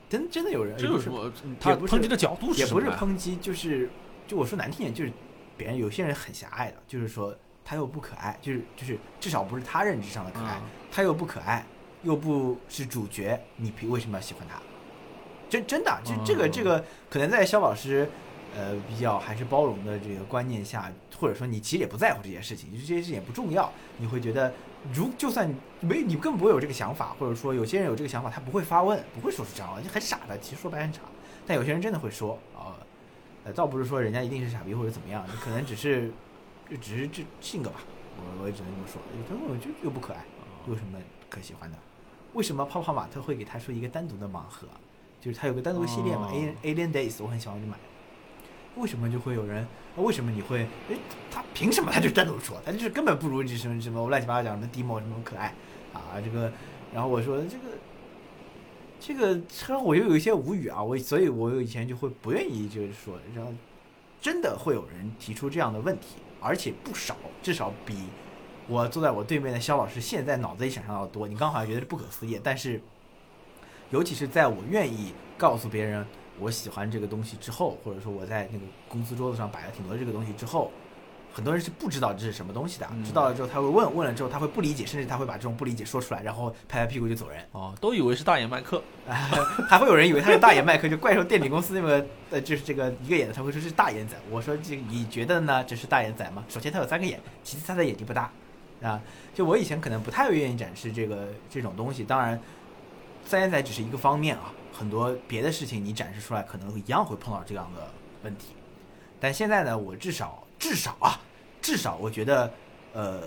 真真的有人，就是这有什么？他抨击的角度也不是什么呀抨击，就是就我说难听点，就是别人有些人很狭隘的，就是说他又不可爱，就是就是至少不是他认知上的可爱，嗯他又不可爱，又不是主角，你凭为什么要喜欢他？真真的，就这个嗯这个可能在肖老师。呃，比较还是包容的这个观念下，或者说你其实也不在乎这些事情，就是这些事情也不重要，你会觉得，如就算没你根本不会有这个想法，或者说有些人有这个想法，他不会发问，不会说出这样就很傻的，其实说白了很傻。但有些人真的会说啊，呃，倒不是说人家一定是傻逼或者怎么样，可能只是就只是这性格吧，我我也只能这么说。他说我就又不可爱，有什么可喜欢的？为什么泡泡玛特会给他出一个单独的盲盒？就是他有个单独的系列嘛、哦 a l i e n Days，我很喜欢就买。为什么就会有人？为什么你会？诶，他凭什么他就单独说？他就是根本不如这什么什么乱七八糟讲什么 Demo 什么可爱啊这个。然后我说这个这个，车我又有一些无语啊，我所以，我以前就会不愿意就是说，然后真的会有人提出这样的问题，而且不少，至少比我坐在我对面的肖老师现在脑子里想象到的多。你刚好像觉得是不可思议，但是尤其是在我愿意告诉别人我喜欢这个东西之后，或者说我在那个公司桌子上摆了挺多这个东西之后，很多人是不知道这是什么东西的。嗯知道了之后他会问，问了之后他会不理解，甚至他会把这种不理解说出来，然后拍拍屁股就走人。哦，都以为是大眼麦克，还会有人以为他是大眼麦克，就怪兽电影公司那个呃，就是这个一个眼的，他会说是大眼仔。我说这你觉得呢？这是大眼仔吗？首先他有三个眼，其次他的眼睛不大啊。就我以前可能不太愿意展示这个这种东西，当然三眼仔只是一个方面啊，很多别的事情你展示出来可能一样会碰到这样的问题。但现在呢，我至少至少啊，至少我觉得。呃，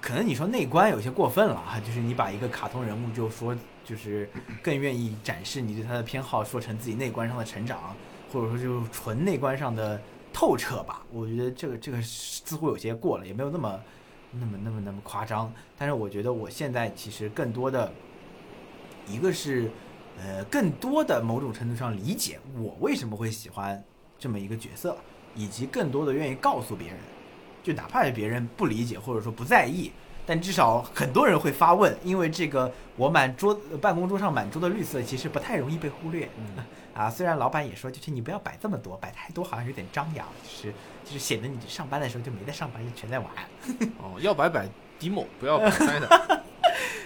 可能你说内观有些过分了哈，就是你把一个卡通人物就说，就是更愿意展示你对他的偏好，说成自己内观上的成长，或者说就是纯内观上的透彻吧。我觉得这个这个似乎有些过了，也没有那么那么那么那么夸张。但是我觉得我现在其实更多的一个是呃更多的某种程度上理解我为什么会喜欢这么一个角色，以及更多的愿意告诉别人，就哪怕是别人不理解或者说不在意。但至少很多人会发问，因为这个我满桌办公桌上满桌的绿色其实不太容易被忽略。嗯 啊，虽然老板也说，就是你不要摆这么多，摆太多好像有点张扬，就是就是显得你上班的时候就没在上班，就全在玩。哦，要摆摆 demo，不要摆。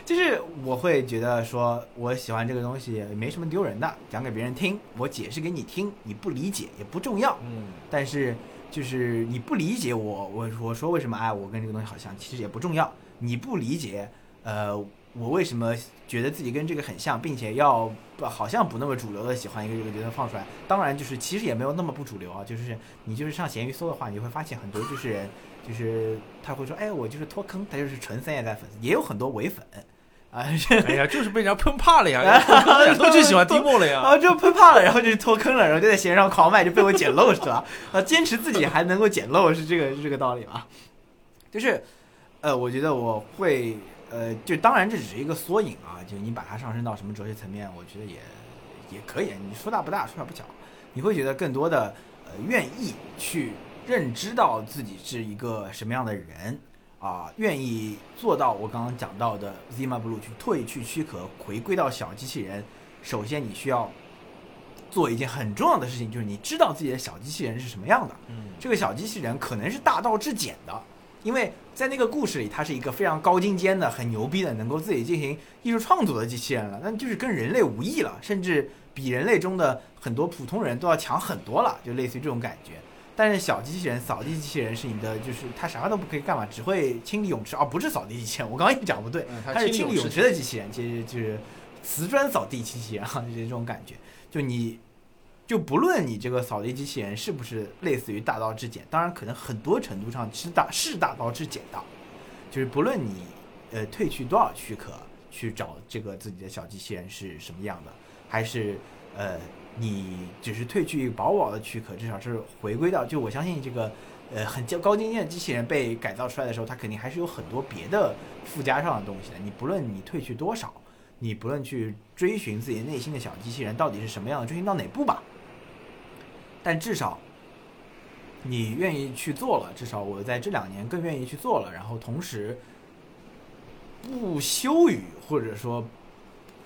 就是我会觉得说，我喜欢这个东西没什么丢人的，讲给别人听，我解释给你听，你不理解也不重要。嗯，但是就是你不理解我，我我说为什么哎，我跟这个东西好像，其实也不重要。你不理解，呃，我为什么觉得自己跟这个很像，并且要不好像不那么主流的喜欢一个这个角色放出来。当然，就是其实也没有那么不主流啊，就是你就是上闲鱼搜的话，你会发现很多就是人，就是他会说，哎，我就是脱坑，他就是纯三叶代粉丝，也有很多伪粉。啊，哎呀，就是被人家喷怕了呀，都去喜欢 demo 了呀。啊，就喷怕了，然后就脱坑了，然后就在闲鱼上狂卖，就被我捡漏是吧？啊，坚持自己还能够捡漏是这个是这个道理吧？就是，呃，我觉得我会，呃，就当然这只是一个缩影啊，就你把它上升到什么哲学层面，我觉得也也可以。你说大不大，说小不小，你会觉得更多的呃愿意去认知到自己是一个什么样的人。啊，愿意做到我刚刚讲到的 Zima Blue 去退去躯壳，回归到小机器人。首先，你需要做一件很重要的事情，就是你知道自己的小机器人是什么样的。嗯，这个小机器人可能是大道至简的，因为在那个故事里，它是一个非常高精尖的、很牛逼的，能够自己进行艺术创作的机器人了。那就是跟人类无异了，甚至比人类中的很多普通人都要强很多了，就类似于这种感觉。但是小机器人、扫地机器人是你的，就是它啥都不可以干嘛，只会清理泳池，哦、不是扫地机器人。我刚刚一讲不对，嗯它是清理泳泳池的机器人，其实就是瓷砖扫地机器人啊，就是这种感觉。就你，就不论你这个扫地机器人是不是类似于大道至简，当然可能很多程度上是大是大道至简的，就是不论你呃褪去多少躯壳去找这个自己的小机器人是什么样的，还是呃你只是褪去薄薄的躯壳，至少是回归到就我相信这个呃很高精尖的机器人被改造出来的时候，它肯定还是有很多别的附加上的东西的。你不论你褪去多少，你不论去追寻自己内心的小机器人到底是什么样的，追寻到哪步吧，但至少你愿意去做了，至少我在这两年更愿意去做了，然后同时不羞于或者说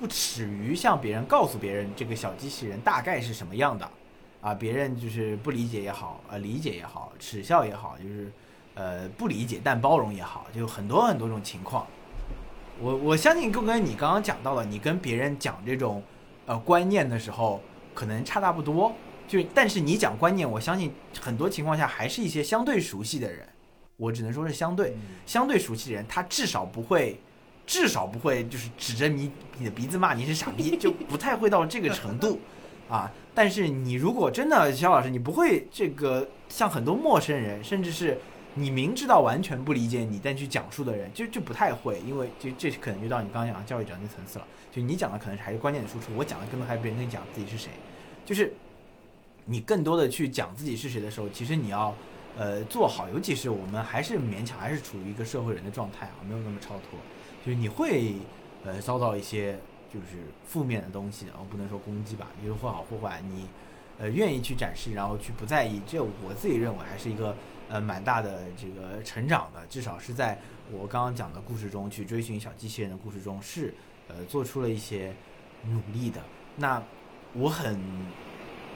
不耻于向别人告诉别人这个小机器人大概是什么样的，啊，别人就是不理解也好，呃，理解也好，耻笑也好，就是呃不理解但包容也好，就很多很多种情况。我我相信就跟你刚刚讲到了，你跟别人讲这种呃观念的时候，可能差大不多。就但是你讲观念，我相信很多情况下还是一些相对熟悉的人，我只能说是相对相对熟悉的人，他至少不会，至少不会就是指着你你的鼻子骂你是傻逼，就不太会到这个程度 啊。但是你如果真的肖老师，你不会这个像很多陌生人，甚至是你明知道完全不理解你但去讲述的人，就就不太会，因为就这可能就到你刚刚讲的教育者那层次了。就你讲的可能是还是观念的输出，我讲的更多还是别人跟你讲自己是谁，就是。你更多的去讲自己是谁的时候，其实你要，呃，做好，尤其是我们还是勉强还是处于一个社会人的状态啊，没有那么超脱，就是你会，呃，遭到一些就是负面的东西，我不能说攻击吧，就是或好或坏，你，呃，愿意去展示，然后去不在意，这我自己认为还是一个呃蛮大的这个成长的，至少是在我刚刚讲的故事中去追寻小机器人的故事中是，呃，做出了一些努力的。那我很。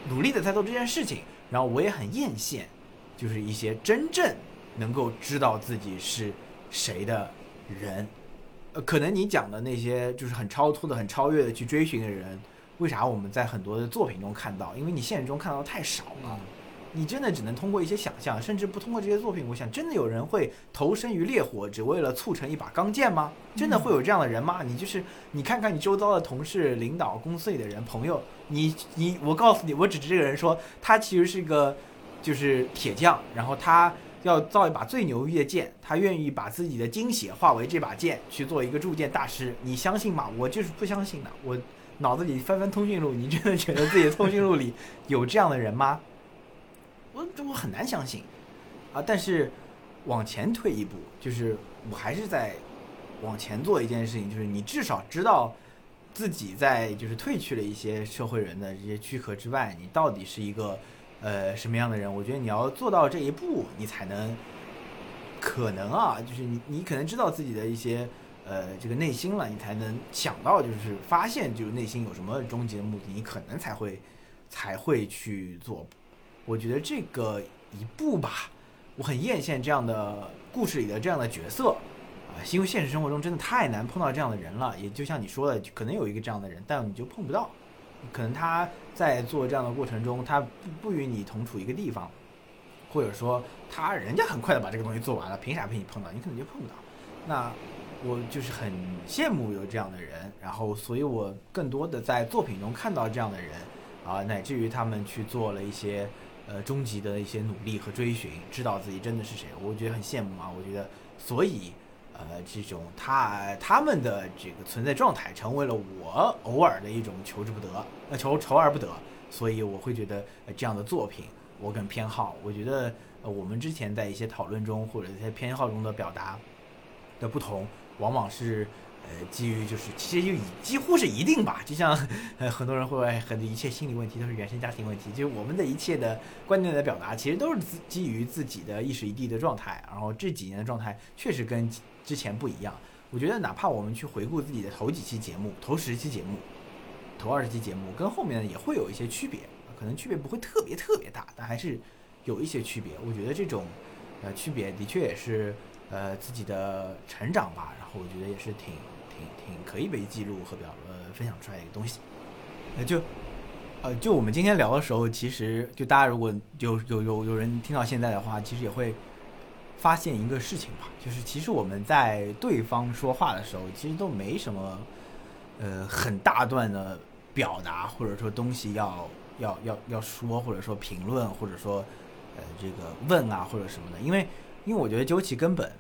努力的在做这件事情，然后我也很艳羡，就是一些真正能够知道自己是谁的人。呃，可能你讲的那些就是很超脱的、很超越的去追寻的人，为啥我们在很多的作品中看到？因为你现实中看到的太少了，你真的只能通过一些想象，甚至不通过这些作品。我想，真的有人会投身于烈火，只为了促成一把钢剑吗？真的会有这样的人吗？你就是你看看你周遭的同事、领导、公司里的人、朋友。你你我告诉你，我指着这个人说，他其实是一个就是铁匠，然后他要造一把最牛逼的剑，他愿意把自己的精血化为这把剑去做一个铸剑大师，你相信吗？我就是不相信的。我脑子里翻翻通讯录，你真的觉得自己的通讯录里有这样的人吗？我我很难相信啊！但是往前退一步，就是我还是在往前做一件事情，就是你至少知道。自己在就是褪去了一些社会人的这些躯壳之外，你到底是一个呃什么样的人？我觉得你要做到这一步，你才能可能啊，就是你你可能知道自己的一些呃这个内心了，你才能想到就是发现就是内心有什么终极的目的，你可能才会才会去做。我觉得这个一步吧，我很艳羡这样的故事里的这样的角色。啊，因为现实生活中真的太难碰到这样的人了，也就像你说的，可能有一个这样的人，但你就碰不到。可能他在做这样的过程中，他不不与你同处一个地方，或者说他人家很快的把这个东西做完了，凭啥被你碰到？你可能就碰不到。那我就是很羡慕有这样的人，然后所以我更多的在作品中看到这样的人，啊，乃至于他们去做了一些呃终极的一些努力和追寻，知道自己真的是谁，我觉得很羡慕啊。我觉得所以。呃，这种他他们的这个存在状态，成为了我偶尔的一种求之不得，呃，求求而不得，所以我会觉得这样的作品我更偏好。我觉得呃，我们之前在一些讨论中或者一些偏好中的表达的不同，往往是呃基于就是其实就几乎是一定吧，就像呃很多人会很多一切心理问题都是原生家庭问题，就是我们的一切的观念的表达，其实都是基于自己的一时一地的状态，然后这几年的状态确实跟。之前不一样，我觉得哪怕我们去回顾自己的头几期节目、头十期节目、头二十期节目，跟后面也会有一些区别，可能区别不会特别特别大，但还是有一些区别。我觉得这种呃区别的确也是呃自己的成长吧，然后我觉得也是挺挺挺可以被记录和表呃分享出来一个东西。那就呃就我们今天聊的时候，其实就大家如果有有有有人听到现在的话，其实也会。发现一个事情吧，就是其实我们在对方说话的时候，其实都没什么，呃，很大段的表达，或者说东西要要要要说，或者说评论，或者说呃这个问啊或者什么的，因为因为我觉得究其根本，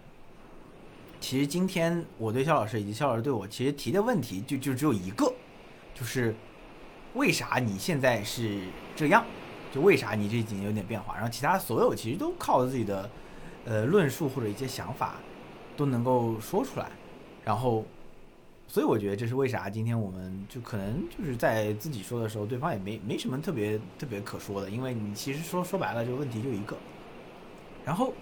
其实今天我对肖老师以及肖老师对我其实提的问题就就只有一个，就是为啥你现在是这样？就为啥你这几年有点变化？然后其他所有其实都靠自己的。呃，论述或者一些想法都能够说出来，然后，所以我觉得这是为啥今天我们就可能就是在自己说的时候，对方也没没什么特别特别可说的，因为你其实说说白了，这个问题就一个。然后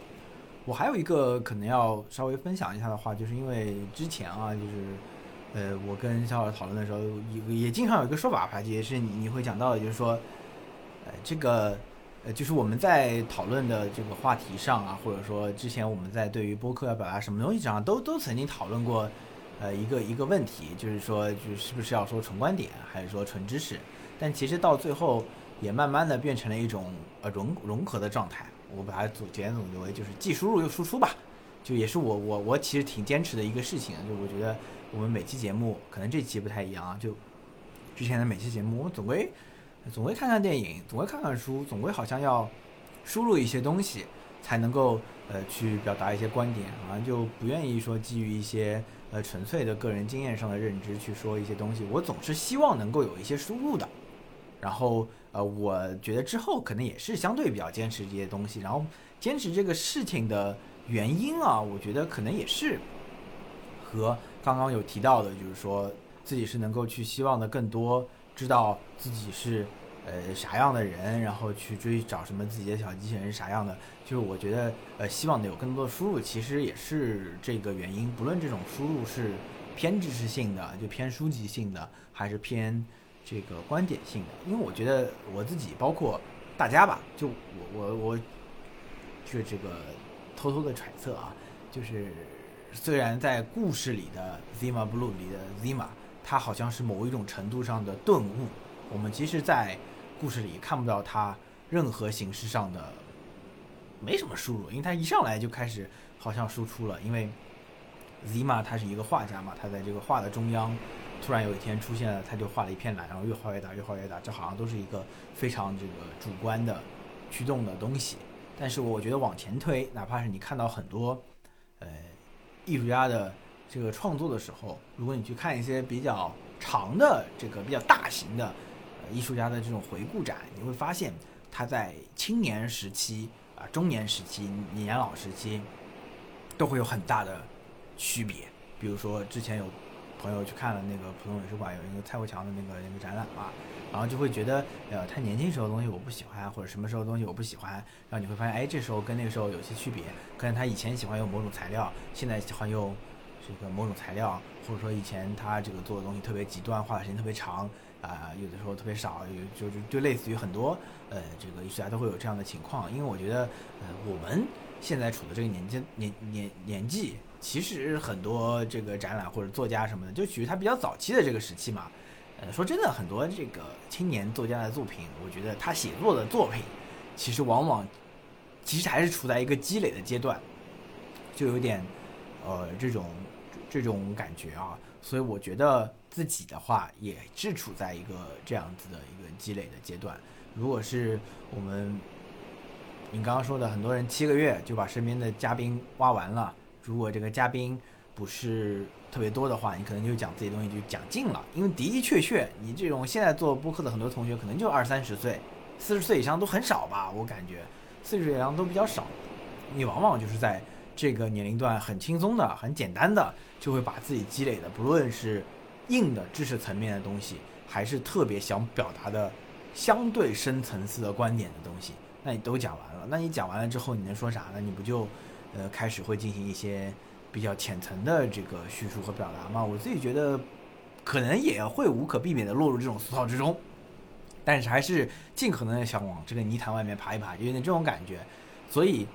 我还有一个可能要稍微分享一下的话，就是因为之前啊，就是呃，我跟小老师讨论的时候，也也经常有一个说法吧，也是你你会讲到的，就是说，呃，这个。呃，就是我们在讨论的这个话题上啊，或者说之前我们在对于播客要表达什么东西上，都都曾经讨论过，呃，一个一个问题，就是说，就是不是要说纯观点，还是说纯知识？但其实到最后也慢慢的变成了一种呃融融合的状态。我把它总简总结为就是既输入又输出吧，就也是我我我其实挺坚持的一个事情。就我觉得我们每期节目可能这期不太一样啊，就之前的每期节目我们总归。总归看看电影，总归看看书，总归好像要输入一些东西，才能够呃去表达一些观点，好像就不愿意说基于一些呃纯粹的个人经验上的认知去说一些东西。我总是希望能够有一些输入的。然后呃，我觉得之后可能也是相对比较坚持这些东西。然后坚持这个事情的原因啊，我觉得可能也是和刚刚有提到的，就是说自己是能够去希望的更多。知道自己是呃啥样的人，然后去追找什么自己的小机器人是啥样的，就是我觉得呃希望的有更多的输入，其实也是这个原因。不论这种输入是偏知识性的，就偏书籍性的，还是偏这个观点性的，因为我觉得我自己包括大家吧，就我我我就这个偷偷的揣测啊，就是虽然在故事里的 Zima Blue 里的 Zima。他好像是某一种程度上的顿悟，我们其实，在故事里看不到他任何形式上的没什么输入，因为他一上来就开始好像输出了。因为 Zima 他是一个画家嘛，他在这个画的中央，突然有一天出现了，他就画了一片蓝，然后越画越大，越画越大，这好像都是一个非常这个主观的驱动的东西。但是我觉得往前推，哪怕是你看到很多呃艺术家的。这个创作的时候，如果你去看一些比较长的、这个比较大型的呃艺术家的这种回顾展，你会发现他在青年时期、啊中年时期、年老时期都会有很大的区别。比如说之前有朋友去看了那个浦东美术馆有一个蔡国强的那个那个展览嘛，然后就会觉得，呃，他年轻时候的东西我不喜欢，或者什么时候东西我不喜欢，然后你会发现，哎，这时候跟那个时候有些区别，可能他以前喜欢用某种材料，现在喜欢用这个某种材料，或者说以前他这个做的东西特别极端，画的时间特别长，啊、有的时候特别少，有就是就类似于很多呃这个艺术家都会有这样的情况，因为我觉得，呃，我们现在处的这个年纪年年年纪。其实很多这个展览或者作家什么的，就属于他比较早期的这个时期嘛。呃，说真的，很多这个青年作家的作品，我觉得他写作的作品，其实往往其实还是处在一个积累的阶段，就有点呃这种这种感觉啊。所以我觉得自己的话也是处在一个这样子的一个积累的阶段。如果是我们你刚刚说的，很多人七个月就把身边的嘉宾挖完了。如果这个嘉宾不是特别多的话，你可能就讲自己东西就讲尽了。因为的的确确，你这种现在做播客的很多同学，可能就二三十岁，四十岁以上都很少吧，我感觉四十岁以上都比较少。你往往就是在这个年龄段很轻松的、很简单的，就会把自己积累的，不论是硬的知识层面的东西，还是特别想表达的相对深层次的观点的东西，那你都讲完了。那你讲完了之后，你能说啥呢？你不就？呃，开始会进行一些比较浅层的这个叙述和表达嘛？我自己觉得，可能也会无可避免的落入这种俗套之中，但是还是尽可能的想往这个泥潭外面爬一爬，有点这种感觉。所以，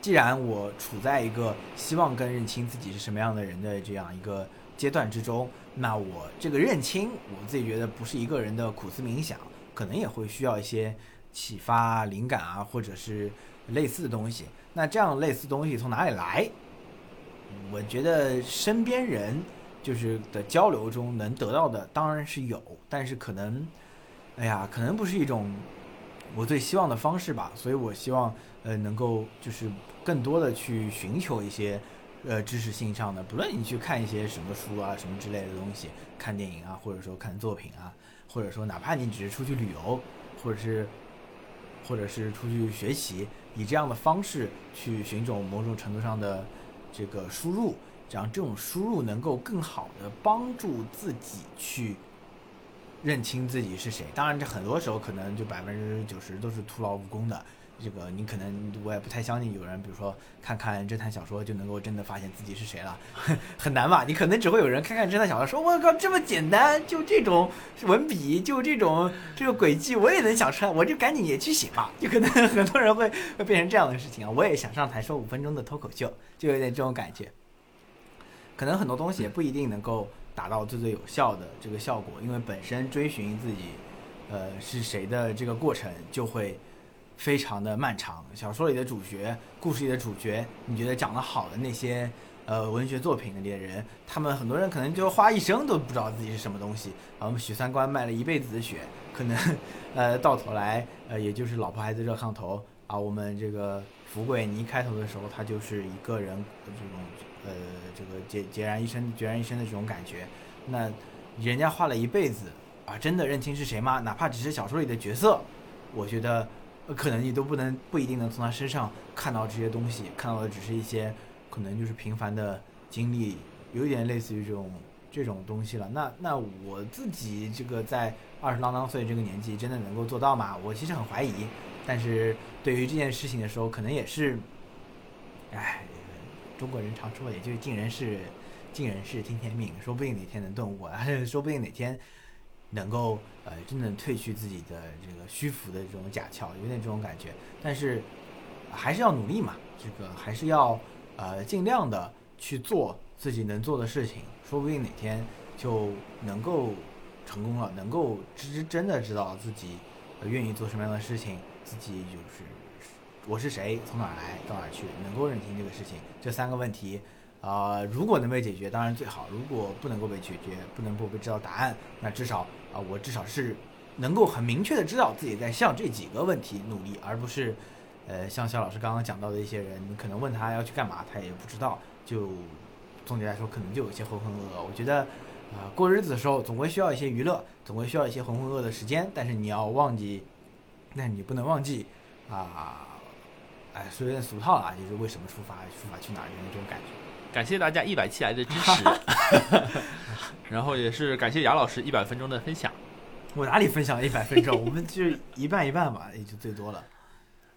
既然我处在一个希望更认清自己是什么样的人的这样一个阶段之中，那我这个认清，我自己觉得不是一个人的苦思冥想，可能也会需要一些启发、灵感啊，或者是类似的东西。那这样类似东西从哪里来？我觉得身边人就是的交流中能得到的当然是有，但是可能，哎呀，可能不是一种我最希望的方式吧。所以我希望呃能够就是更多的去寻求一些呃知识性上的，不论你去看一些什么书啊什么之类的东西，看电影啊，或者说看作品啊，或者说哪怕你只是出去旅游，或者是或者是出去学习。以这样的方式去寻找某种程度上的这个输入，这样这种输入能够更好的帮助自己去认清自己是谁。当然，这很多时候可能就百分之九十都是徒劳无功的。这个你可能我也不太相信有人，比如说看看侦探小说就能够真的发现自己是谁了，很难吧？你可能只会有人看看侦探小说说：“我靠，这么简单，就这种文笔，就这种这个轨迹，我也能想出来，我就赶紧也去写吧。”就可能 很多人会会变成这样的事情啊！我也想上台说五分钟的脱口秀，就有点这种感觉。可能很多东西也不一定能够达到最最有效的这个效果，因为本身追寻自己呃是谁的这个过程就会。非常的漫长。小说里的主角，故事里的主角，你觉得讲得好的那些，呃，文学作品里的人，他们很多人可能就花一生都不知道自己是什么东西。啊，我们许三观卖了一辈子的血，可能，呃，到头来，呃，也就是老婆孩子热炕头。啊，我们这个福贵，你一开头的时候，他就是一个人这种，呃，这个孑孑然一身、孑然一身的这种感觉。那人家花了一辈子，啊，真的认清是谁吗？哪怕只是小说里的角色，我觉得。可能你都不能不一定能从他身上看到这些东西，看到的只是一些可能就是平凡的经历，有点类似于这种这种东西了。那那我自己这个在二十啷当岁这个年纪，真的能够做到吗？我其实很怀疑。但是对于这件事情的时候，可能也是，唉，中国人常说，也就是尽人事，尽人事听天命，说不定哪天能顿悟，说不定哪天。能够呃真的褪去自己的这个虚浮的这种假壳，有点这种感觉，但是还是要努力嘛，这个还是要呃尽量的去做自己能做的事情，说不定哪天就能够成功了，能够真真的知道自己愿意做什么样的事情，自己就是我是谁，从哪儿来到哪儿去，能够认清这个事情，这三个问题。啊，如果能被解决，当然最好；如果不能够被解决，不能够被知道答案，那至少我至少是能够很明确的知道自己在向这几个问题努力，而不是，呃，像肖老师刚刚讲到的一些人，你可能问他要去干嘛，他也不知道。就总结来说，可能就有些浑浑噩噩。我觉得，啊，过日子的时候总归需要一些娱乐，总归需要一些浑浑噩噩的时间，但是你要忘记，那你不能忘记，啊，哎，说有点俗套了啊，就是为什么出发，出发去哪儿那种感觉。感谢大家一百期来的支持，然后也是感谢雅老师一百分钟的分享。我哪里分享了一百分钟？我们就一半一半吧，也就最多了。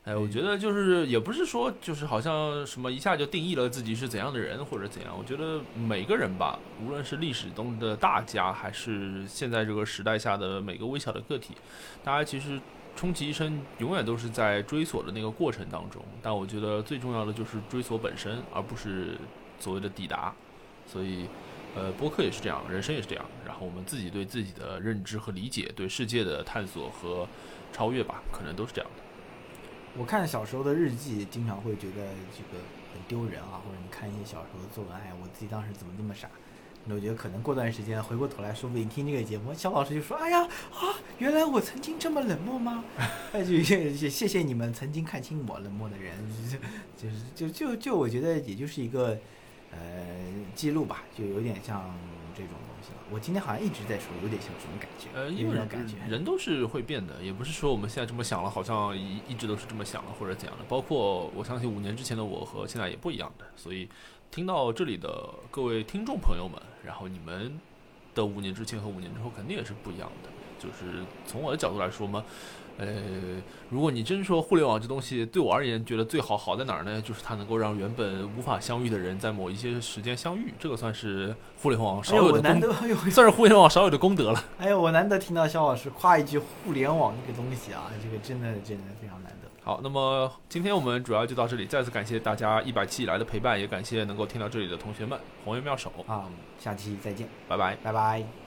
哎，我觉得就是也不是说就是好像什么一下就定义了自己是怎样的人或者怎样。我觉得每个人吧，无论是历史中的大家，还是现在这个时代下的每个微小的个体，大家其实终其一生永远都是在追索的那个过程当中。但我觉得最重要的就是追索本身，而不是所谓的抵达。所以，呃，播客也是这样，人生也是这样。然后我们自己对自己的认知和理解，对世界的探索和超越吧，可能都是这样的。我看小时候的日记，经常会觉得这个很丢人啊，或者你看一些小时候的作文，哎，我自己当时怎么那么傻？那我觉得可能过段时间回过头来说不定听这个节目，肖老师就说：“哎呀啊，原来我曾经这么冷漠吗？” 哎，就谢谢谢你们曾经看清我冷漠的人，就就是就就就我觉得也就是一个呃记录吧，就有点像这种东西了。我今天好像一直在说，有点像这种感觉。呃，因为感觉人都是会变的，也不是说我们现在这么想了，好像一一直都是这么想了或者怎样的。包括我相信五年之前的我和现在也不一样的。所以听到这里的各位听众朋友们，然后你们的五年之前和五年之后肯定也是不一样的。就是从我的角度来说嘛。呃，如果你真说互联网这东西对我而言觉得最好好在哪儿呢？就是它能够让原本无法相遇的人在某一些时间相遇，这个算是互联网少有的功，算是互联网少有的功德了。哎呦，我难得听到肖老师夸一句互联网这个东西啊，这个真的真的非常难得。好，那么今天我们主要就到这里，再次感谢大家一百期以来的陪伴，也感谢能够听到这里的同学们，红颜妙手啊，下期再见，拜拜，拜拜。